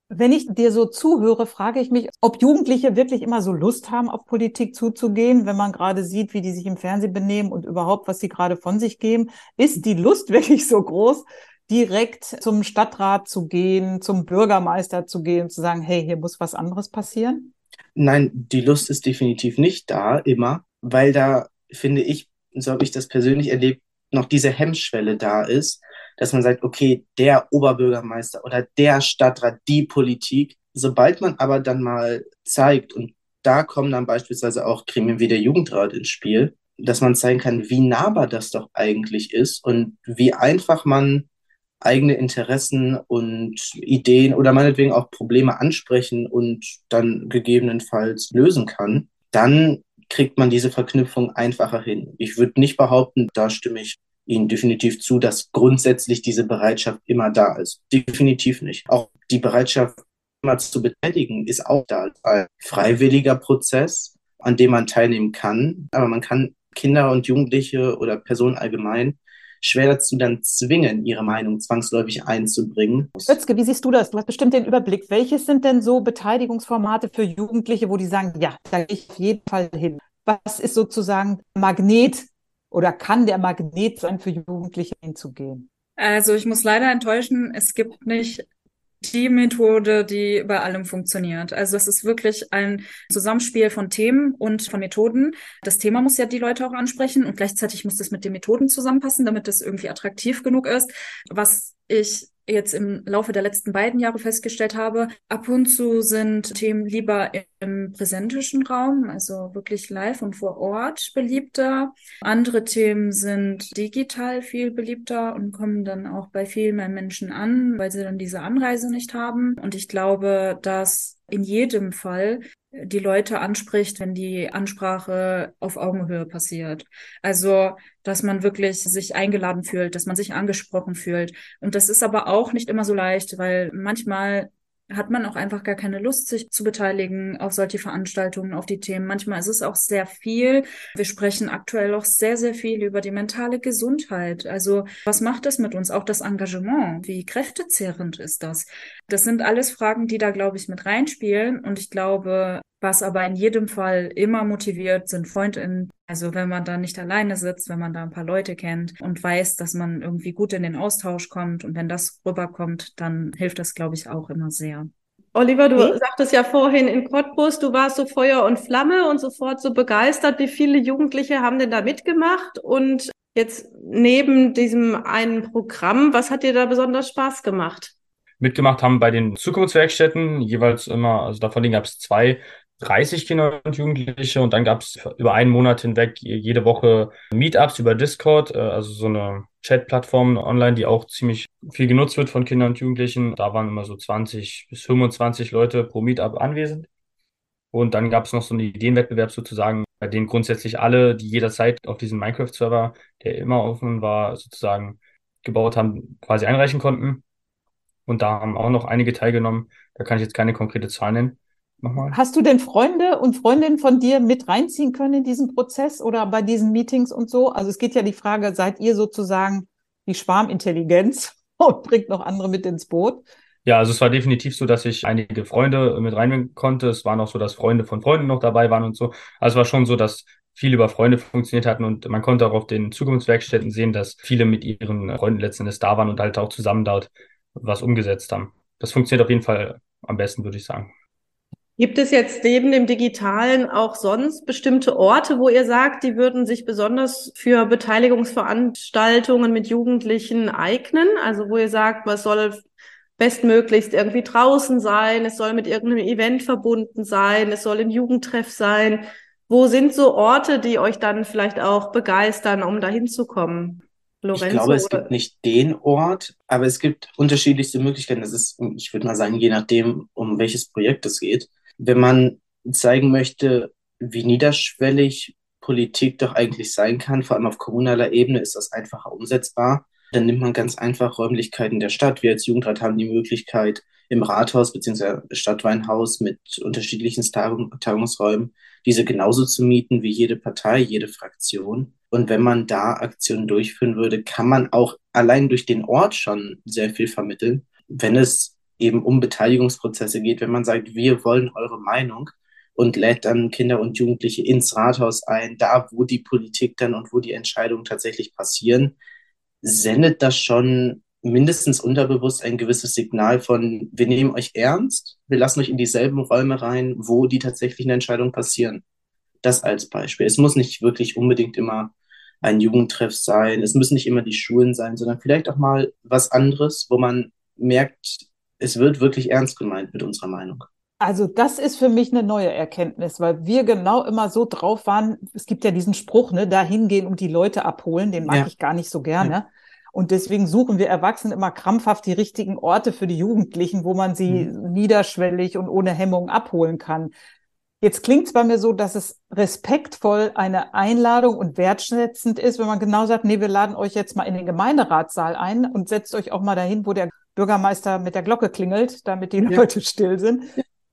Wenn ich dir so zuhöre, frage ich mich, ob Jugendliche wirklich immer so Lust haben, auf Politik zuzugehen, wenn man gerade sieht, wie die sich im Fernsehen benehmen und überhaupt, was sie gerade von sich geben. Ist die Lust wirklich so groß, direkt zum Stadtrat zu gehen, zum Bürgermeister zu gehen und zu sagen, hey, hier muss was anderes passieren?
Nein, die Lust ist definitiv nicht da, immer, weil da, finde ich, so habe ich das persönlich erlebt, noch diese Hemmschwelle da ist, dass man sagt, okay, der Oberbürgermeister oder der Stadtrat, die Politik. Sobald man aber dann mal zeigt, und da kommen dann beispielsweise auch Gremien wie der Jugendrat ins Spiel, dass man zeigen kann, wie nahbar das doch eigentlich ist und wie einfach man eigene Interessen und Ideen oder meinetwegen auch Probleme ansprechen und dann gegebenenfalls lösen kann, dann kriegt man diese Verknüpfung einfacher hin. Ich würde nicht behaupten, da stimme ich Ihnen definitiv zu, dass grundsätzlich diese Bereitschaft immer da ist. Definitiv nicht. Auch die Bereitschaft, immer zu betätigen, ist auch da. Ein freiwilliger Prozess, an dem man teilnehmen kann, aber man kann Kinder und Jugendliche oder Personen allgemein schwer dazu dann zwingen, ihre Meinung zwangsläufig einzubringen.
Özke, wie siehst du das? Du hast bestimmt den Überblick. Welches sind denn so Beteiligungsformate für Jugendliche, wo die sagen, ja, da gehe ich auf jeden Fall hin? Was ist sozusagen Magnet oder kann der Magnet sein, für Jugendliche hinzugehen?
Also ich muss leider enttäuschen, es gibt nicht die Methode, die bei allem funktioniert. Also es ist wirklich ein Zusammenspiel von Themen und von Methoden. Das Thema muss ja die Leute auch ansprechen und gleichzeitig muss das mit den Methoden zusammenpassen, damit das irgendwie attraktiv genug ist. Was ich jetzt im Laufe der letzten beiden Jahre festgestellt habe, ab und zu sind Themen lieber im präsentischen Raum, also wirklich live und vor Ort beliebter. Andere Themen sind digital viel beliebter und kommen dann auch bei viel mehr Menschen an, weil sie dann diese Anreise nicht haben. Und ich glaube, dass in jedem Fall die Leute anspricht, wenn die Ansprache auf Augenhöhe passiert. Also, dass man wirklich sich eingeladen fühlt, dass man sich angesprochen fühlt. Und das ist aber auch nicht immer so leicht, weil manchmal hat man auch einfach gar keine Lust, sich zu beteiligen auf solche Veranstaltungen, auf die Themen. Manchmal ist es auch sehr viel. Wir sprechen aktuell auch sehr, sehr viel über die mentale Gesundheit. Also was macht das mit uns? Auch das Engagement. Wie kräftezehrend ist das? Das sind alles Fragen, die da, glaube ich, mit reinspielen. Und ich glaube, was aber in jedem Fall immer motiviert, sind FreundInnen. Also wenn man da nicht alleine sitzt, wenn man da ein paar Leute kennt und weiß, dass man irgendwie gut in den Austausch kommt und wenn das rüberkommt, dann hilft das, glaube ich, auch immer sehr.
Oliver, du okay. sagtest ja vorhin in Cottbus, du warst so Feuer und Flamme und sofort so begeistert. Wie viele Jugendliche haben denn da mitgemacht? Und jetzt neben diesem einen Programm, was hat dir da besonders Spaß gemacht?
Mitgemacht haben bei den Zukunftswerkstätten jeweils immer, also davon gab es zwei, 30 Kinder und Jugendliche und dann gab es über einen Monat hinweg jede Woche Meetups über Discord, äh, also so eine Chat-Plattform online, die auch ziemlich viel genutzt wird von Kindern und Jugendlichen. Da waren immer so 20 bis 25 Leute pro Meetup anwesend. Und dann gab es noch so einen Ideenwettbewerb sozusagen, bei dem grundsätzlich alle, die jederzeit auf diesen Minecraft-Server, der immer offen war, sozusagen gebaut haben, quasi einreichen konnten. Und da haben auch noch einige teilgenommen. Da kann ich jetzt keine konkrete Zahl nennen.
Nochmal. Hast du denn Freunde und Freundinnen von dir mit reinziehen können in diesen Prozess oder bei diesen Meetings und so? Also es geht ja die Frage, seid ihr sozusagen die Schwarmintelligenz und bringt noch andere mit ins Boot?
Ja, also es war definitiv so, dass ich einige Freunde mit reinnehmen konnte. Es war noch so, dass Freunde von Freunden noch dabei waren und so. Also es war schon so, dass viel über Freunde funktioniert hatten und man konnte auch auf den Zukunftswerkstätten sehen, dass viele mit ihren Freunden letzten Endes da waren und halt auch zusammen dort was umgesetzt haben. Das funktioniert auf jeden Fall am besten, würde ich sagen.
Gibt es jetzt neben dem Digitalen auch sonst bestimmte Orte, wo ihr sagt, die würden sich besonders für Beteiligungsveranstaltungen mit Jugendlichen eignen? Also wo ihr sagt, was soll bestmöglichst irgendwie draußen sein, es soll mit irgendeinem Event verbunden sein, es soll ein Jugendtreff sein. Wo sind so Orte, die euch dann vielleicht auch begeistern, um dahin zu kommen?
Lorenzo, ich glaube, es gibt nicht den Ort, aber es gibt unterschiedlichste Möglichkeiten. Das ist, ich würde mal sagen, je nachdem, um welches Projekt es geht wenn man zeigen möchte, wie niederschwellig Politik doch eigentlich sein kann, vor allem auf kommunaler Ebene ist das einfacher umsetzbar. Dann nimmt man ganz einfach Räumlichkeiten der Stadt. Wir als Jugendrat haben die Möglichkeit, im Rathaus bzw. Stadtweinhaus mit unterschiedlichen Tagung Tagungsräumen diese genauso zu mieten wie jede Partei, jede Fraktion. Und wenn man da Aktionen durchführen würde, kann man auch allein durch den Ort schon sehr viel vermitteln. Wenn es eben um Beteiligungsprozesse geht, wenn man sagt, wir wollen eure Meinung und lädt dann Kinder und Jugendliche ins Rathaus ein, da wo die Politik dann und wo die Entscheidungen tatsächlich passieren, sendet das schon mindestens unterbewusst ein gewisses Signal von, wir nehmen euch ernst, wir lassen euch in dieselben Räume rein, wo die tatsächlichen Entscheidungen passieren. Das als Beispiel. Es muss nicht wirklich unbedingt immer ein Jugendtreff sein, es müssen nicht immer die Schulen sein, sondern vielleicht auch mal was anderes, wo man merkt, es wird wirklich ernst gemeint mit unserer Meinung.
Also das ist für mich eine neue Erkenntnis, weil wir genau immer so drauf waren. Es gibt ja diesen Spruch, ne, da hingehen und die Leute abholen, den mag ja. ich gar nicht so gerne. Ja. Und deswegen suchen wir Erwachsene immer krampfhaft die richtigen Orte für die Jugendlichen, wo man sie mhm. niederschwellig und ohne Hemmung abholen kann. Jetzt klingt es bei mir so, dass es respektvoll eine Einladung und wertschätzend ist, wenn man genau sagt, nee, wir laden euch jetzt mal in den Gemeinderatssaal ein und setzt euch auch mal dahin, wo der Bürgermeister mit der Glocke klingelt, damit die ja. Leute still sind.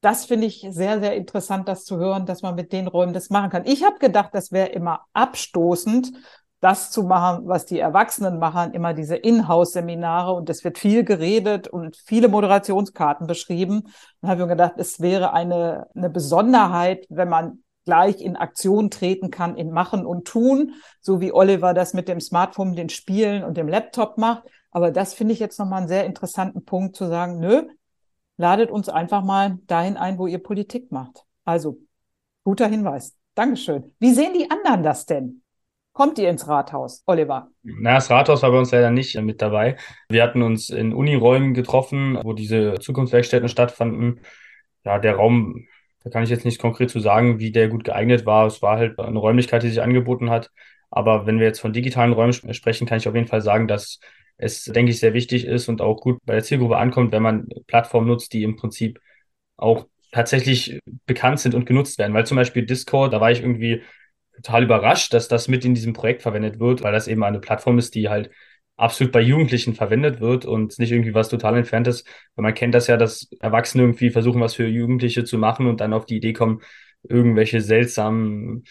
Das finde ich sehr, sehr interessant, das zu hören, dass man mit den Räumen das machen kann. Ich habe gedacht, das wäre immer abstoßend, das zu machen, was die Erwachsenen machen, immer diese Inhouse-Seminare und es wird viel geredet und viele Moderationskarten beschrieben. Dann habe ich mir gedacht, es wäre eine, eine Besonderheit, wenn man gleich in Aktion treten kann, in Machen und Tun, so wie Oliver das mit dem Smartphone, den Spielen und dem Laptop macht. Aber das finde ich jetzt nochmal einen sehr interessanten Punkt zu sagen, nö, ladet uns einfach mal dahin ein, wo ihr Politik macht. Also, guter Hinweis. Dankeschön. Wie sehen die anderen das denn? Kommt ihr ins Rathaus, Oliver?
Na, das Rathaus war bei uns leider nicht mit dabei. Wir hatten uns in Uniräumen getroffen, wo diese Zukunftswerkstätten stattfanden. Ja, der Raum, da kann ich jetzt nicht konkret zu sagen, wie der gut geeignet war. Es war halt eine Räumlichkeit, die sich angeboten hat. Aber wenn wir jetzt von digitalen Räumen sprechen, kann ich auf jeden Fall sagen, dass es, denke ich, sehr wichtig ist und auch gut bei der Zielgruppe ankommt, wenn man Plattformen nutzt, die im Prinzip auch tatsächlich bekannt sind und genutzt werden. Weil zum Beispiel Discord, da war ich irgendwie total überrascht, dass das mit in diesem Projekt verwendet wird, weil das eben eine Plattform ist, die halt absolut bei Jugendlichen verwendet wird und nicht irgendwie was total entferntes. Weil man kennt das ja, dass Erwachsene irgendwie versuchen, was für Jugendliche zu machen und dann auf die Idee kommen, irgendwelche seltsamen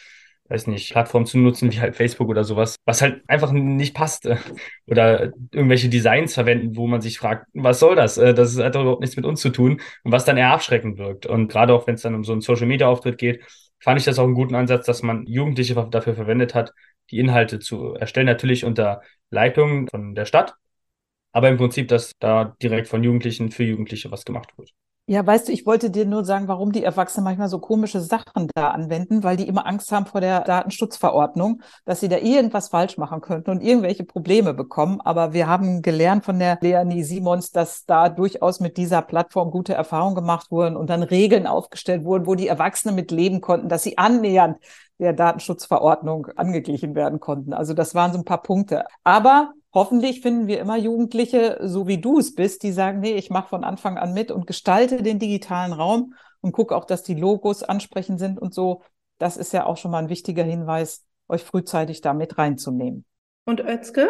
weiß nicht, Plattformen zu nutzen wie halt Facebook oder sowas, was halt einfach nicht passt. Oder irgendwelche Designs verwenden, wo man sich fragt, was soll das? Äh, das hat doch überhaupt nichts mit uns zu tun und was dann eher abschreckend wirkt. Und gerade auch wenn es dann um so einen Social Media Auftritt geht, fand ich das auch einen guten Ansatz, dass man Jugendliche dafür verwendet hat, die Inhalte zu erstellen, natürlich unter Leitung von der Stadt, aber im Prinzip, dass da direkt von Jugendlichen für Jugendliche was gemacht wird.
Ja, weißt du, ich wollte dir nur sagen, warum die Erwachsenen manchmal so komische Sachen da anwenden, weil die immer Angst haben vor der Datenschutzverordnung, dass sie da irgendwas falsch machen könnten und irgendwelche Probleme bekommen. Aber wir haben gelernt von der Leonie Simons, dass da durchaus mit dieser Plattform gute Erfahrungen gemacht wurden und dann Regeln aufgestellt wurden, wo die Erwachsenen mit leben konnten, dass sie annähernd der Datenschutzverordnung angeglichen werden konnten. Also das waren so ein paar Punkte. Aber hoffentlich finden wir immer Jugendliche, so wie du es bist, die sagen, nee, ich mache von Anfang an mit und gestalte den digitalen Raum und gucke auch, dass die Logos ansprechend sind und so. Das ist ja auch schon mal ein wichtiger Hinweis, euch frühzeitig da mit reinzunehmen.
Und Özke?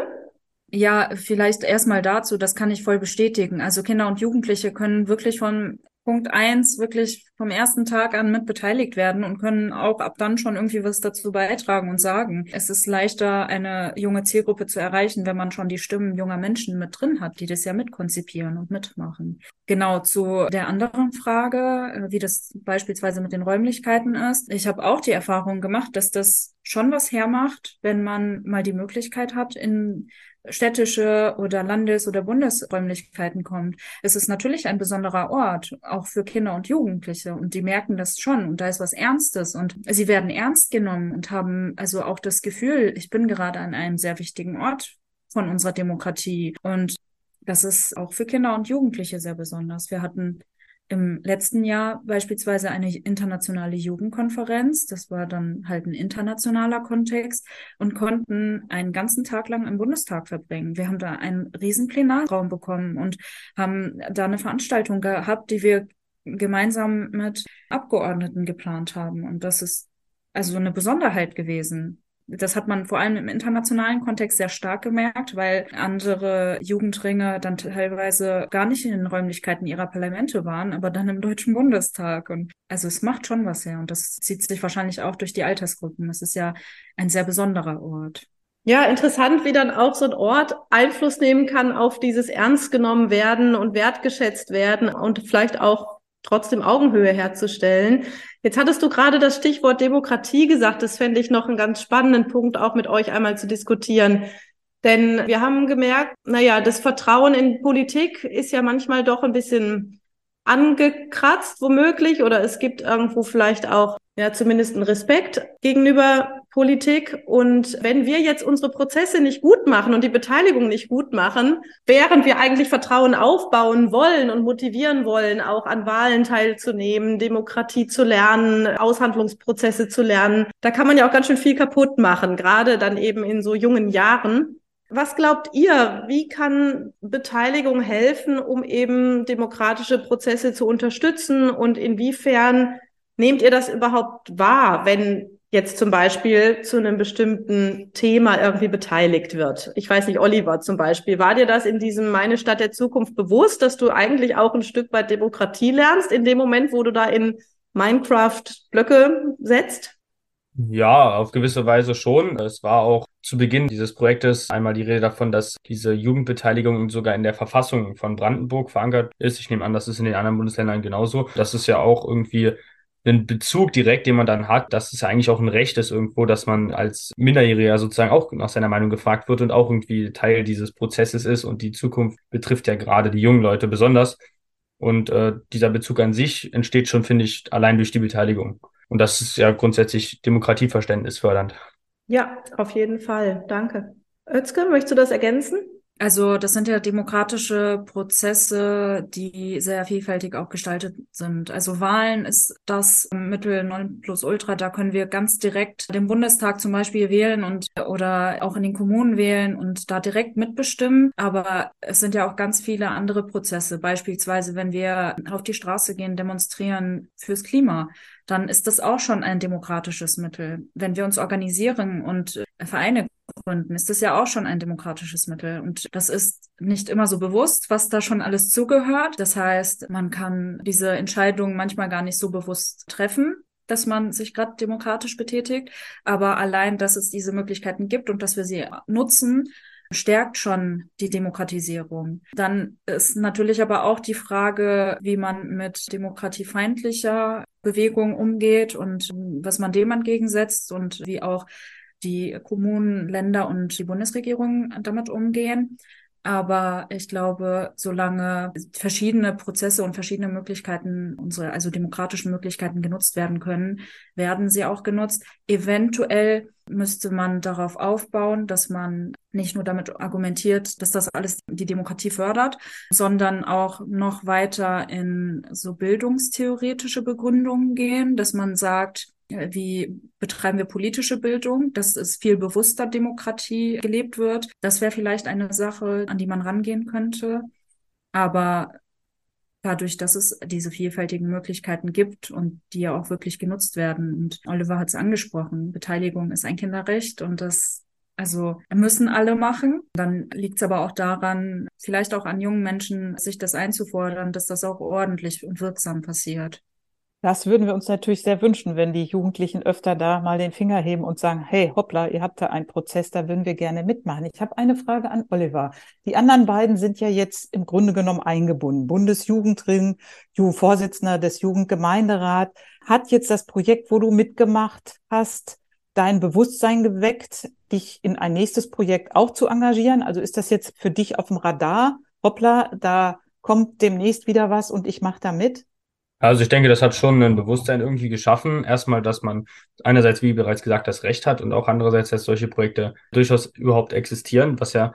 Ja, vielleicht erstmal dazu, das kann ich voll bestätigen. Also Kinder und Jugendliche können wirklich von Punkt eins wirklich vom ersten Tag an mit beteiligt werden und können auch ab dann schon irgendwie was dazu beitragen und sagen. Es ist leichter, eine junge Zielgruppe zu erreichen, wenn man schon die Stimmen junger Menschen mit drin hat, die das ja mitkonzipieren und mitmachen. Genau zu der anderen Frage, äh, wie das beispielsweise mit den Räumlichkeiten ist. Ich habe auch die Erfahrung gemacht, dass das schon was hermacht, wenn man mal die Möglichkeit hat, in städtische oder Landes- oder Bundesräumlichkeiten kommt. Es ist natürlich ein besonderer Ort, auch für Kinder und Jugendliche. Und die merken das schon. Und da ist was Ernstes. Und sie werden ernst genommen und haben also auch das Gefühl, ich bin gerade an einem sehr wichtigen Ort von unserer Demokratie. Und das ist auch für Kinder und Jugendliche sehr besonders. Wir hatten im letzten Jahr beispielsweise eine internationale Jugendkonferenz. Das war dann halt ein internationaler Kontext und konnten einen ganzen Tag lang im Bundestag verbringen. Wir haben da einen riesen Plenarraum bekommen und haben da eine Veranstaltung gehabt, die wir gemeinsam mit Abgeordneten geplant haben. Und das ist also eine Besonderheit gewesen das hat man vor allem im internationalen Kontext sehr stark gemerkt, weil andere Jugendringe dann teilweise gar nicht in den Räumlichkeiten ihrer Parlamente waren, aber dann im Deutschen Bundestag. Und also es macht schon was her und das zieht sich wahrscheinlich auch durch die Altersgruppen. Das ist ja ein sehr besonderer Ort.
Ja, interessant, wie dann auch so ein Ort Einfluss nehmen kann auf dieses ernst genommen werden und wertgeschätzt werden und vielleicht auch trotzdem Augenhöhe herzustellen. Jetzt hattest du gerade das Stichwort Demokratie gesagt. Das fände ich noch einen ganz spannenden Punkt, auch mit euch einmal zu diskutieren. Denn wir haben gemerkt, naja, das Vertrauen in Politik ist ja manchmal doch ein bisschen angekratzt, womöglich, oder es gibt irgendwo vielleicht auch ja zumindest einen Respekt gegenüber Politik. Und wenn wir jetzt unsere Prozesse nicht gut machen und die Beteiligung nicht gut machen, während wir eigentlich Vertrauen aufbauen wollen und motivieren wollen, auch an Wahlen teilzunehmen, Demokratie zu lernen, Aushandlungsprozesse zu lernen, da kann man ja auch ganz schön viel kaputt machen, gerade dann eben in so jungen Jahren. Was glaubt ihr, wie kann Beteiligung helfen, um eben demokratische Prozesse zu unterstützen und inwiefern nehmt ihr das überhaupt wahr, wenn jetzt zum Beispiel zu einem bestimmten Thema irgendwie beteiligt wird. Ich weiß nicht, Oliver zum Beispiel, war dir das in diesem Meine Stadt der Zukunft bewusst, dass du eigentlich auch ein Stück weit Demokratie lernst in dem Moment, wo du da in Minecraft Blöcke setzt?
Ja, auf gewisse Weise schon. Es war auch zu Beginn dieses Projektes einmal die Rede davon, dass diese Jugendbeteiligung sogar in der Verfassung von Brandenburg verankert ist. Ich nehme an, das ist in den anderen Bundesländern genauso. Das ist ja auch irgendwie einen Bezug direkt, den man dann hat, dass es eigentlich auch ein Recht ist irgendwo, dass man als Minderjähriger sozusagen auch nach seiner Meinung gefragt wird und auch irgendwie Teil dieses Prozesses ist und die Zukunft betrifft ja gerade die jungen Leute besonders. Und äh, dieser Bezug an sich entsteht schon, finde ich, allein durch die Beteiligung. Und das ist ja grundsätzlich Demokratieverständnis fördernd.
Ja, auf jeden Fall. Danke. Özke, möchtest du das ergänzen?
Also das sind ja demokratische Prozesse, die sehr vielfältig auch gestaltet sind. Also Wahlen ist das Mittel 9 plus Ultra. Da können wir ganz direkt den Bundestag zum Beispiel wählen und oder auch in den Kommunen wählen und da direkt mitbestimmen. Aber es sind ja auch ganz viele andere Prozesse. Beispielsweise, wenn wir auf die Straße gehen, demonstrieren fürs Klima dann ist das auch schon ein demokratisches Mittel. Wenn wir uns organisieren und Vereine gründen, ist das ja auch schon ein demokratisches Mittel. Und das ist nicht immer so bewusst, was da schon alles zugehört. Das heißt, man kann diese Entscheidungen manchmal gar nicht so bewusst treffen dass man sich gerade demokratisch betätigt, aber allein, dass es diese Möglichkeiten gibt und dass wir sie nutzen, stärkt schon die Demokratisierung. Dann ist natürlich aber auch die Frage, wie man mit demokratiefeindlicher Bewegung umgeht und was man dem entgegensetzt und wie auch die Kommunen, Länder und die Bundesregierung damit umgehen. Aber ich glaube, solange verschiedene Prozesse und verschiedene Möglichkeiten, unsere, also demokratischen Möglichkeiten genutzt werden können, werden sie auch genutzt. Eventuell müsste man darauf aufbauen, dass man nicht nur damit argumentiert, dass das alles die Demokratie fördert, sondern auch noch weiter in so bildungstheoretische Begründungen gehen, dass man sagt, wie betreiben wir politische Bildung, dass es viel bewusster Demokratie gelebt wird. Das wäre vielleicht eine Sache, an die man rangehen könnte. Aber dadurch, dass es diese vielfältigen Möglichkeiten gibt und die ja auch wirklich genutzt werden. Und Oliver hat es angesprochen, Beteiligung ist ein Kinderrecht und das Also müssen alle machen. Dann liegt es aber auch daran, vielleicht auch an jungen Menschen, sich das einzufordern, dass das auch ordentlich und wirksam passiert.
Das würden wir uns natürlich sehr wünschen, wenn die Jugendlichen öfter da mal den Finger heben und sagen, hey, hoppla, ihr habt da einen Prozess, da würden wir gerne mitmachen. Ich habe eine Frage an Oliver. Die anderen beiden sind ja jetzt im Grunde genommen eingebunden. Bundesjugendring, Vorsitzender des Jugendgemeinderat, hat jetzt das Projekt, wo du mitgemacht hast, dein Bewusstsein geweckt, dich in ein nächstes Projekt auch zu engagieren? Also ist das jetzt für dich auf dem Radar? Hoppla, da kommt demnächst wieder was und ich mache da mit?
Also ich denke, das hat schon ein Bewusstsein irgendwie geschaffen. Erstmal, dass man einerseits, wie bereits gesagt, das Recht hat und auch andererseits, dass solche Projekte durchaus überhaupt existieren, was ja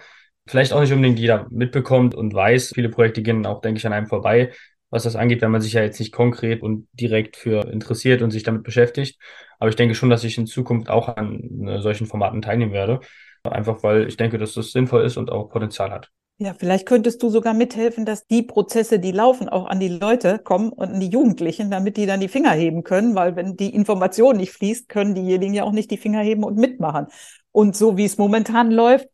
vielleicht auch nicht unbedingt jeder mitbekommt und weiß. Viele Projekte gehen auch, denke ich, an einem vorbei, was das angeht, wenn man sich ja jetzt nicht konkret und direkt für interessiert und sich damit beschäftigt. Aber ich denke schon, dass ich in Zukunft auch an äh, solchen Formaten teilnehmen werde. Einfach weil ich denke, dass das sinnvoll ist und auch Potenzial hat.
Ja, vielleicht könntest du sogar mithelfen, dass die Prozesse, die laufen, auch an die Leute kommen und an die Jugendlichen, damit die dann die Finger heben können, weil wenn die Information nicht fließt, können diejenigen ja auch nicht die Finger heben und mitmachen. Und so wie es momentan läuft,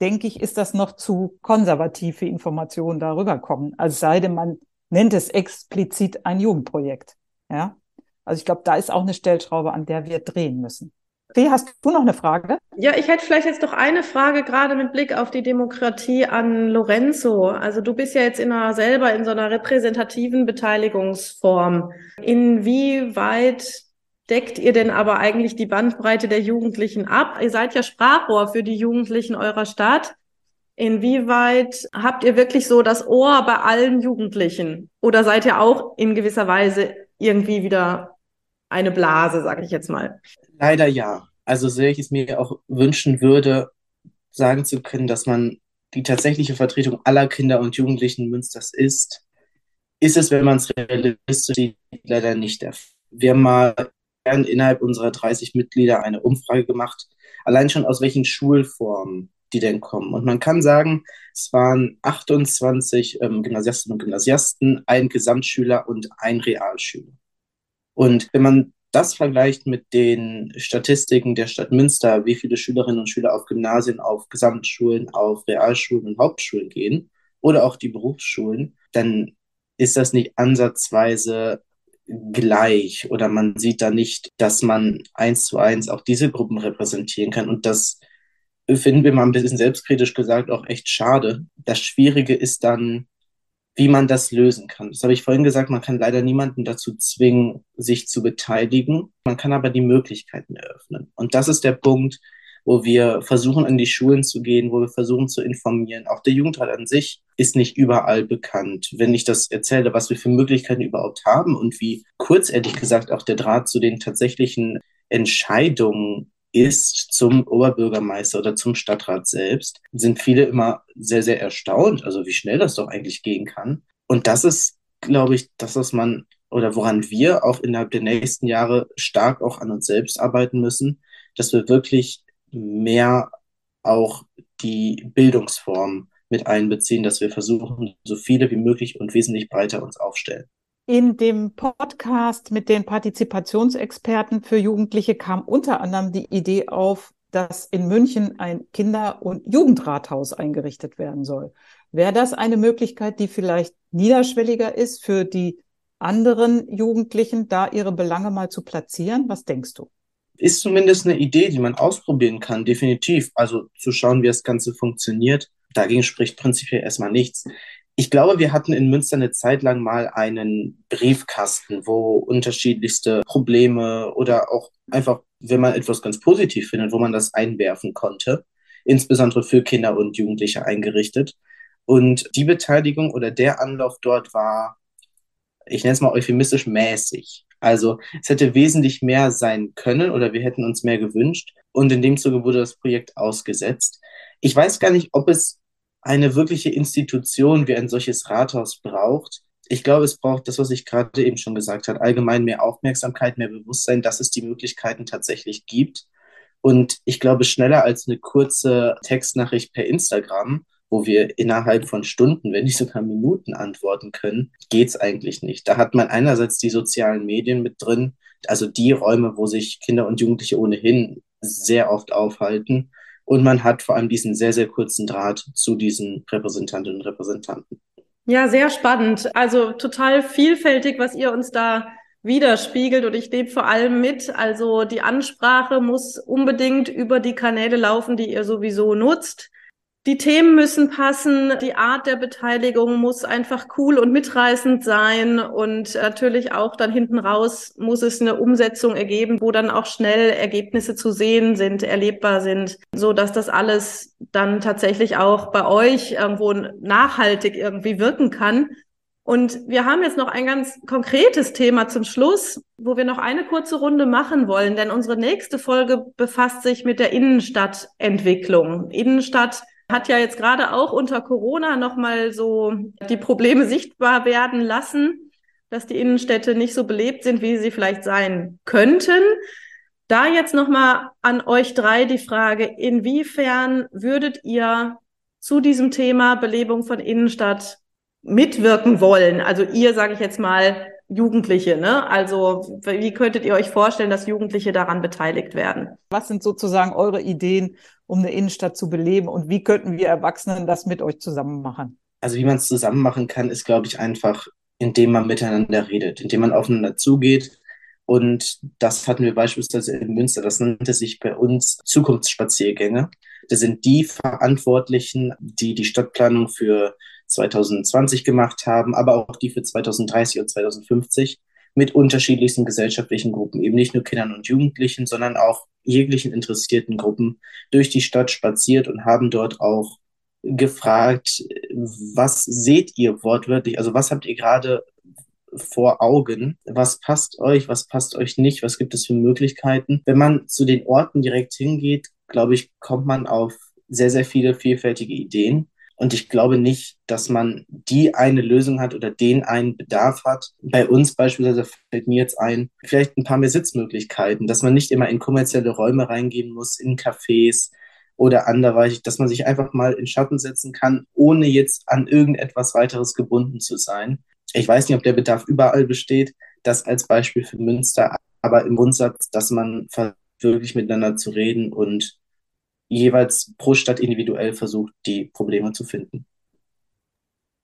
denke ich, ist das noch zu konservativ für Informationen darüber kommen. Also sei denn, man nennt es explizit ein Jugendprojekt. Ja. Also ich glaube, da ist auch eine Stellschraube, an der wir drehen müssen. Fee, hast du noch eine Frage?
Ja, ich hätte vielleicht jetzt noch eine Frage, gerade mit Blick auf die Demokratie an Lorenzo. Also du bist ja jetzt in einer, selber in so einer repräsentativen Beteiligungsform. Inwieweit deckt ihr denn aber eigentlich die Bandbreite der Jugendlichen ab? Ihr seid ja Sprachrohr für die Jugendlichen eurer Stadt. Inwieweit habt ihr wirklich so das Ohr bei allen Jugendlichen? Oder seid ihr auch in gewisser Weise irgendwie wieder eine Blase, sage ich jetzt mal?
Leider ja. Also sehr ich es mir auch wünschen würde, sagen zu können, dass man die tatsächliche Vertretung aller Kinder und Jugendlichen Münsters ist, ist es, wenn man es realistisch sieht, leider nicht der Fall. Wir haben mal innerhalb unserer 30 Mitglieder eine Umfrage gemacht, allein schon aus welchen Schulformen die denn kommen. Und man kann sagen, es waren 28 ähm, Gymnasiastinnen und Gymnasiasten, ein Gesamtschüler und ein Realschüler. Und wenn man das vergleicht mit den Statistiken der Stadt Münster, wie viele Schülerinnen und Schüler auf Gymnasien, auf Gesamtschulen, auf Realschulen und Hauptschulen gehen oder auch die Berufsschulen, dann ist das nicht ansatzweise gleich oder man sieht da nicht, dass man eins zu eins auch diese Gruppen repräsentieren kann. Und das finden wir mal ein bisschen selbstkritisch gesagt auch echt schade. Das Schwierige ist dann, wie man das lösen kann. Das habe ich vorhin gesagt, man kann leider niemanden dazu zwingen, sich zu beteiligen. Man kann aber die Möglichkeiten eröffnen. Und das ist der Punkt, wo wir versuchen, an die Schulen zu gehen, wo wir versuchen zu informieren. Auch der Jugendrat an sich ist nicht überall bekannt. Wenn ich das erzähle, was wir für Möglichkeiten überhaupt haben und wie kurz, ehrlich gesagt, auch der Draht zu den tatsächlichen Entscheidungen ist zum Oberbürgermeister oder zum Stadtrat selbst, sind viele immer sehr, sehr erstaunt, also wie schnell das doch eigentlich gehen kann. Und das ist, glaube ich, das, was man oder woran wir auch innerhalb der nächsten Jahre stark auch an uns selbst arbeiten müssen, dass wir wirklich mehr auch die Bildungsform mit einbeziehen, dass wir versuchen, so viele wie möglich und wesentlich breiter uns aufstellen.
In dem Podcast mit den Partizipationsexperten für Jugendliche kam unter anderem die Idee auf, dass in München ein Kinder- und Jugendrathaus eingerichtet werden soll. Wäre das eine Möglichkeit, die vielleicht niederschwelliger ist für die anderen Jugendlichen, da ihre Belange mal zu platzieren? Was denkst du?
Ist zumindest eine Idee, die man ausprobieren kann, definitiv. Also zu schauen, wie das Ganze funktioniert. Dagegen spricht prinzipiell erstmal nichts. Ich glaube, wir hatten in Münster eine Zeit lang mal einen Briefkasten, wo unterschiedlichste Probleme oder auch einfach, wenn man etwas ganz positiv findet, wo man das einwerfen konnte, insbesondere für Kinder und Jugendliche eingerichtet. Und die Beteiligung oder der Anlauf dort war, ich nenne es mal euphemistisch, mäßig. Also es hätte wesentlich mehr sein können oder wir hätten uns mehr gewünscht. Und in dem Zuge wurde das Projekt ausgesetzt. Ich weiß gar nicht, ob es eine wirkliche Institution wie ein solches Rathaus braucht. Ich glaube, es braucht das, was ich gerade eben schon gesagt habe, allgemein mehr Aufmerksamkeit, mehr Bewusstsein, dass es die Möglichkeiten tatsächlich gibt. Und ich glaube, schneller als eine kurze Textnachricht per Instagram, wo wir innerhalb von Stunden, wenn nicht sogar Minuten antworten können, geht's eigentlich nicht. Da hat man einerseits die sozialen Medien mit drin, also die Räume, wo sich Kinder und Jugendliche ohnehin sehr oft aufhalten und man hat vor allem diesen sehr, sehr kurzen Draht zu diesen Repräsentantinnen und Repräsentanten.
Ja, sehr spannend. Also total vielfältig, was ihr uns da widerspiegelt und ich nehme vor allem mit, also die Ansprache muss unbedingt über die Kanäle laufen, die ihr sowieso nutzt. Die Themen müssen passen, die Art der Beteiligung muss einfach cool und mitreißend sein und natürlich auch dann hinten raus muss es eine Umsetzung ergeben, wo dann auch schnell Ergebnisse zu sehen sind, erlebbar sind, so dass das alles dann tatsächlich auch bei euch irgendwo nachhaltig irgendwie wirken kann. Und wir haben jetzt noch ein ganz konkretes Thema zum Schluss, wo wir noch eine kurze Runde machen wollen, denn unsere nächste Folge befasst sich mit der Innenstadtentwicklung. Innenstadt hat ja jetzt gerade auch unter Corona nochmal so die Probleme sichtbar werden lassen, dass die Innenstädte nicht so belebt sind, wie sie vielleicht sein könnten. Da jetzt nochmal an euch drei die Frage, inwiefern würdet ihr zu diesem Thema Belebung von Innenstadt mitwirken wollen? Also ihr, sage ich jetzt mal, Jugendliche, ne? Also wie könntet ihr euch vorstellen, dass Jugendliche daran beteiligt werden?
Was sind sozusagen eure Ideen, um eine Innenstadt zu beleben und wie könnten wir Erwachsenen das mit euch zusammen machen?
Also wie man es zusammen machen kann, ist, glaube ich, einfach, indem man miteinander redet, indem man aufeinander zugeht. Und das hatten wir beispielsweise in Münster. Das nannte sich bei uns Zukunftsspaziergänge. Das sind die Verantwortlichen, die die Stadtplanung für 2020 gemacht haben, aber auch die für 2030 und 2050 mit unterschiedlichsten gesellschaftlichen Gruppen, eben nicht nur Kindern und Jugendlichen, sondern auch jeglichen interessierten Gruppen durch die Stadt spaziert und haben dort auch gefragt, was seht ihr wortwörtlich, also was habt ihr gerade vor Augen, was passt euch, was passt euch nicht, was gibt es für Möglichkeiten. Wenn man zu den Orten direkt hingeht, glaube ich, kommt man auf sehr, sehr viele vielfältige Ideen. Und ich glaube nicht, dass man die eine Lösung hat oder den einen Bedarf hat. Bei uns beispielsweise fällt mir jetzt ein, vielleicht ein paar mehr Sitzmöglichkeiten, dass man nicht immer in kommerzielle Räume reingehen muss, in Cafés oder anderweitig, dass man sich einfach mal in Schatten setzen kann, ohne jetzt an irgendetwas weiteres gebunden zu sein. Ich weiß nicht, ob der Bedarf überall besteht, das als Beispiel für Münster, aber im Grundsatz, dass man wirklich miteinander zu reden und jeweils pro Stadt individuell versucht, die Probleme zu finden.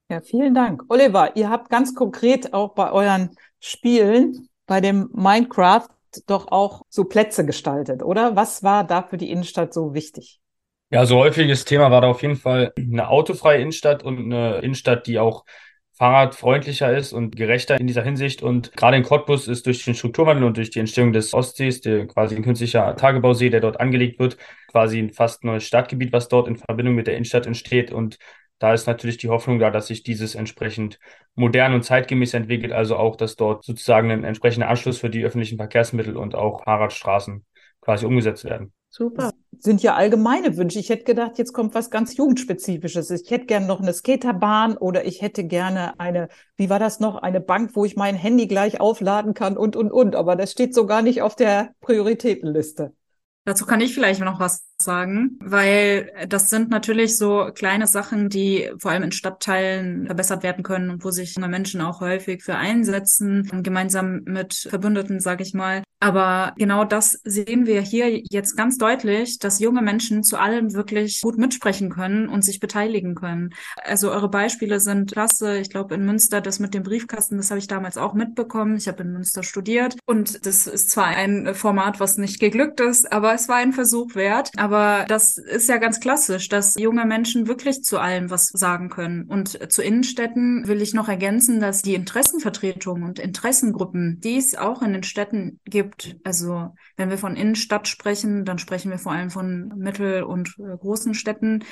Ja, vielen Dank. Oliver, ihr habt ganz konkret auch bei euren Spielen, bei dem Minecraft, doch auch so Plätze gestaltet, oder? Was war da für die Innenstadt so wichtig?
Ja, so häufiges Thema war da auf jeden Fall eine autofreie Innenstadt und eine Innenstadt, die auch fahrradfreundlicher ist und gerechter in dieser Hinsicht. Und gerade in Cottbus ist durch den Strukturwandel und durch die Entstehung des Ostsees, der quasi ein künstlicher Tagebausee, der dort angelegt wird, quasi ein fast neues Stadtgebiet, was dort in Verbindung mit der Innenstadt entsteht. Und da ist natürlich die Hoffnung da, dass sich dieses entsprechend modern und zeitgemäß entwickelt, also auch, dass dort sozusagen ein entsprechender Anschluss für die öffentlichen Verkehrsmittel und auch Fahrradstraßen quasi umgesetzt werden.
Super. Sind ja allgemeine Wünsche. Ich hätte gedacht, jetzt kommt was ganz Jugendspezifisches. Ich hätte gerne noch eine Skaterbahn oder ich hätte gerne eine, wie war das noch, eine Bank, wo ich mein Handy gleich aufladen kann und, und, und. Aber das steht so gar nicht auf der Prioritätenliste.
Dazu kann ich vielleicht noch was sagen, weil das sind natürlich so kleine Sachen, die vor allem in Stadtteilen verbessert werden können und wo sich junge Menschen auch häufig für einsetzen, gemeinsam mit Verbündeten, sage ich mal. Aber genau das sehen wir hier jetzt ganz deutlich, dass junge Menschen zu allem wirklich gut mitsprechen können und sich beteiligen können. Also eure Beispiele sind klasse. Ich glaube in Münster das mit dem Briefkasten, das habe ich damals auch mitbekommen. Ich habe in Münster studiert und das ist zwar ein Format, was nicht geglückt ist, aber es war ein Versuch wert. Aber das ist ja ganz klassisch, dass junge Menschen wirklich zu allem was sagen können. Und zu Innenstädten will ich noch ergänzen, dass die Interessenvertretung und Interessengruppen, die es auch in den Städten gibt, also wenn wir von Innenstadt sprechen, dann sprechen wir vor allem von mittel- und äh, großen Städten.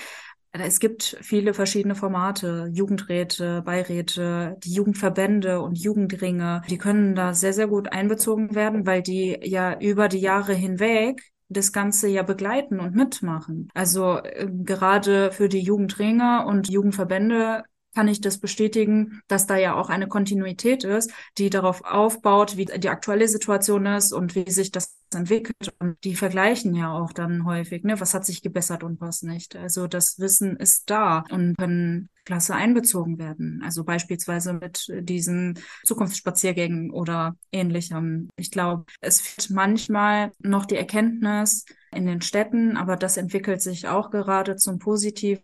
Es gibt viele verschiedene Formate, Jugendräte, Beiräte, die Jugendverbände und Jugendringe. Die können da sehr, sehr gut einbezogen werden, weil die ja über die Jahre hinweg das Ganze ja begleiten und mitmachen. Also äh, gerade für die Jugendringe und Jugendverbände kann ich das bestätigen, dass da ja auch eine Kontinuität ist, die darauf aufbaut, wie die aktuelle Situation ist und wie sich das entwickelt. Und die vergleichen ja auch dann häufig, ne, was hat sich gebessert und was nicht. Also das Wissen ist da und können klasse einbezogen werden. Also beispielsweise mit diesen Zukunftsspaziergängen oder ähnlichem. Ich glaube, es fehlt manchmal noch die Erkenntnis, in den Städten, aber das entwickelt sich auch gerade zum Positiv,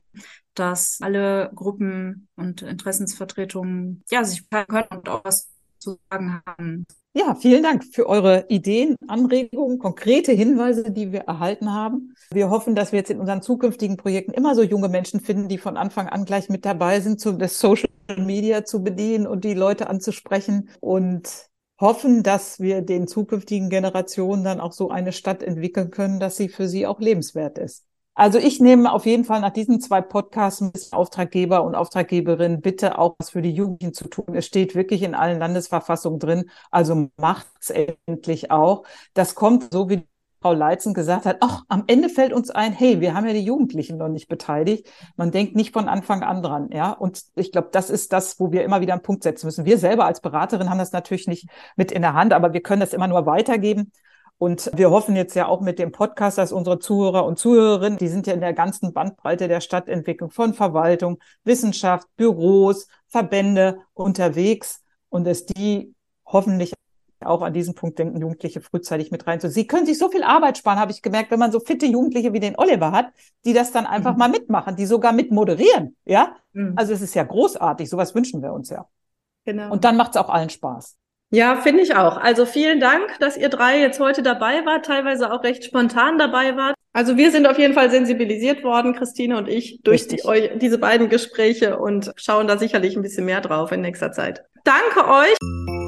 dass alle Gruppen und Interessensvertretungen ja sich können und auch was zu sagen haben.
Ja, vielen Dank für eure Ideen, Anregungen, konkrete Hinweise, die wir erhalten haben. Wir hoffen, dass wir jetzt in unseren zukünftigen Projekten immer so junge Menschen finden, die von Anfang an gleich mit dabei sind, zu das Social Media zu bedienen und die Leute anzusprechen und hoffen, dass wir den zukünftigen Generationen dann auch so eine Stadt entwickeln können, dass sie für sie auch lebenswert ist. Also ich nehme auf jeden Fall nach diesen zwei Podcasts bisschen Auftraggeber und Auftraggeberin bitte auch was für die Jugendlichen zu tun. Es steht wirklich in allen Landesverfassungen drin. Also macht's endlich auch. Das kommt so wie Frau Leitzen gesagt hat, ach, am Ende fällt uns ein, hey, wir haben ja die Jugendlichen noch nicht beteiligt. Man denkt nicht von Anfang an dran, ja. Und ich glaube, das ist das, wo wir immer wieder einen Punkt setzen müssen. Wir selber als Beraterin haben das natürlich nicht mit in der Hand, aber wir können das immer nur weitergeben. Und wir hoffen jetzt ja auch mit dem Podcast, dass unsere Zuhörer und Zuhörerinnen, die sind ja in der ganzen Bandbreite der Stadtentwicklung von Verwaltung, Wissenschaft, Büros, Verbände unterwegs und dass die hoffentlich auch an diesen Punkt denken, Jugendliche frühzeitig mit reinzuziehen. Sie können sich so viel Arbeit sparen, habe ich gemerkt, wenn man so fitte Jugendliche wie den Oliver hat, die das dann einfach mhm. mal mitmachen, die sogar mit moderieren. Ja, mhm. also es ist ja großartig. Sowas wünschen wir uns ja. Genau. Und dann macht es auch allen Spaß.
Ja, finde ich auch. Also vielen Dank, dass ihr drei jetzt heute dabei wart, teilweise auch recht spontan dabei wart. Also wir sind auf jeden Fall sensibilisiert worden, Christine und ich, durch die, diese beiden Gespräche und schauen da sicherlich ein bisschen mehr drauf in nächster Zeit. Danke euch.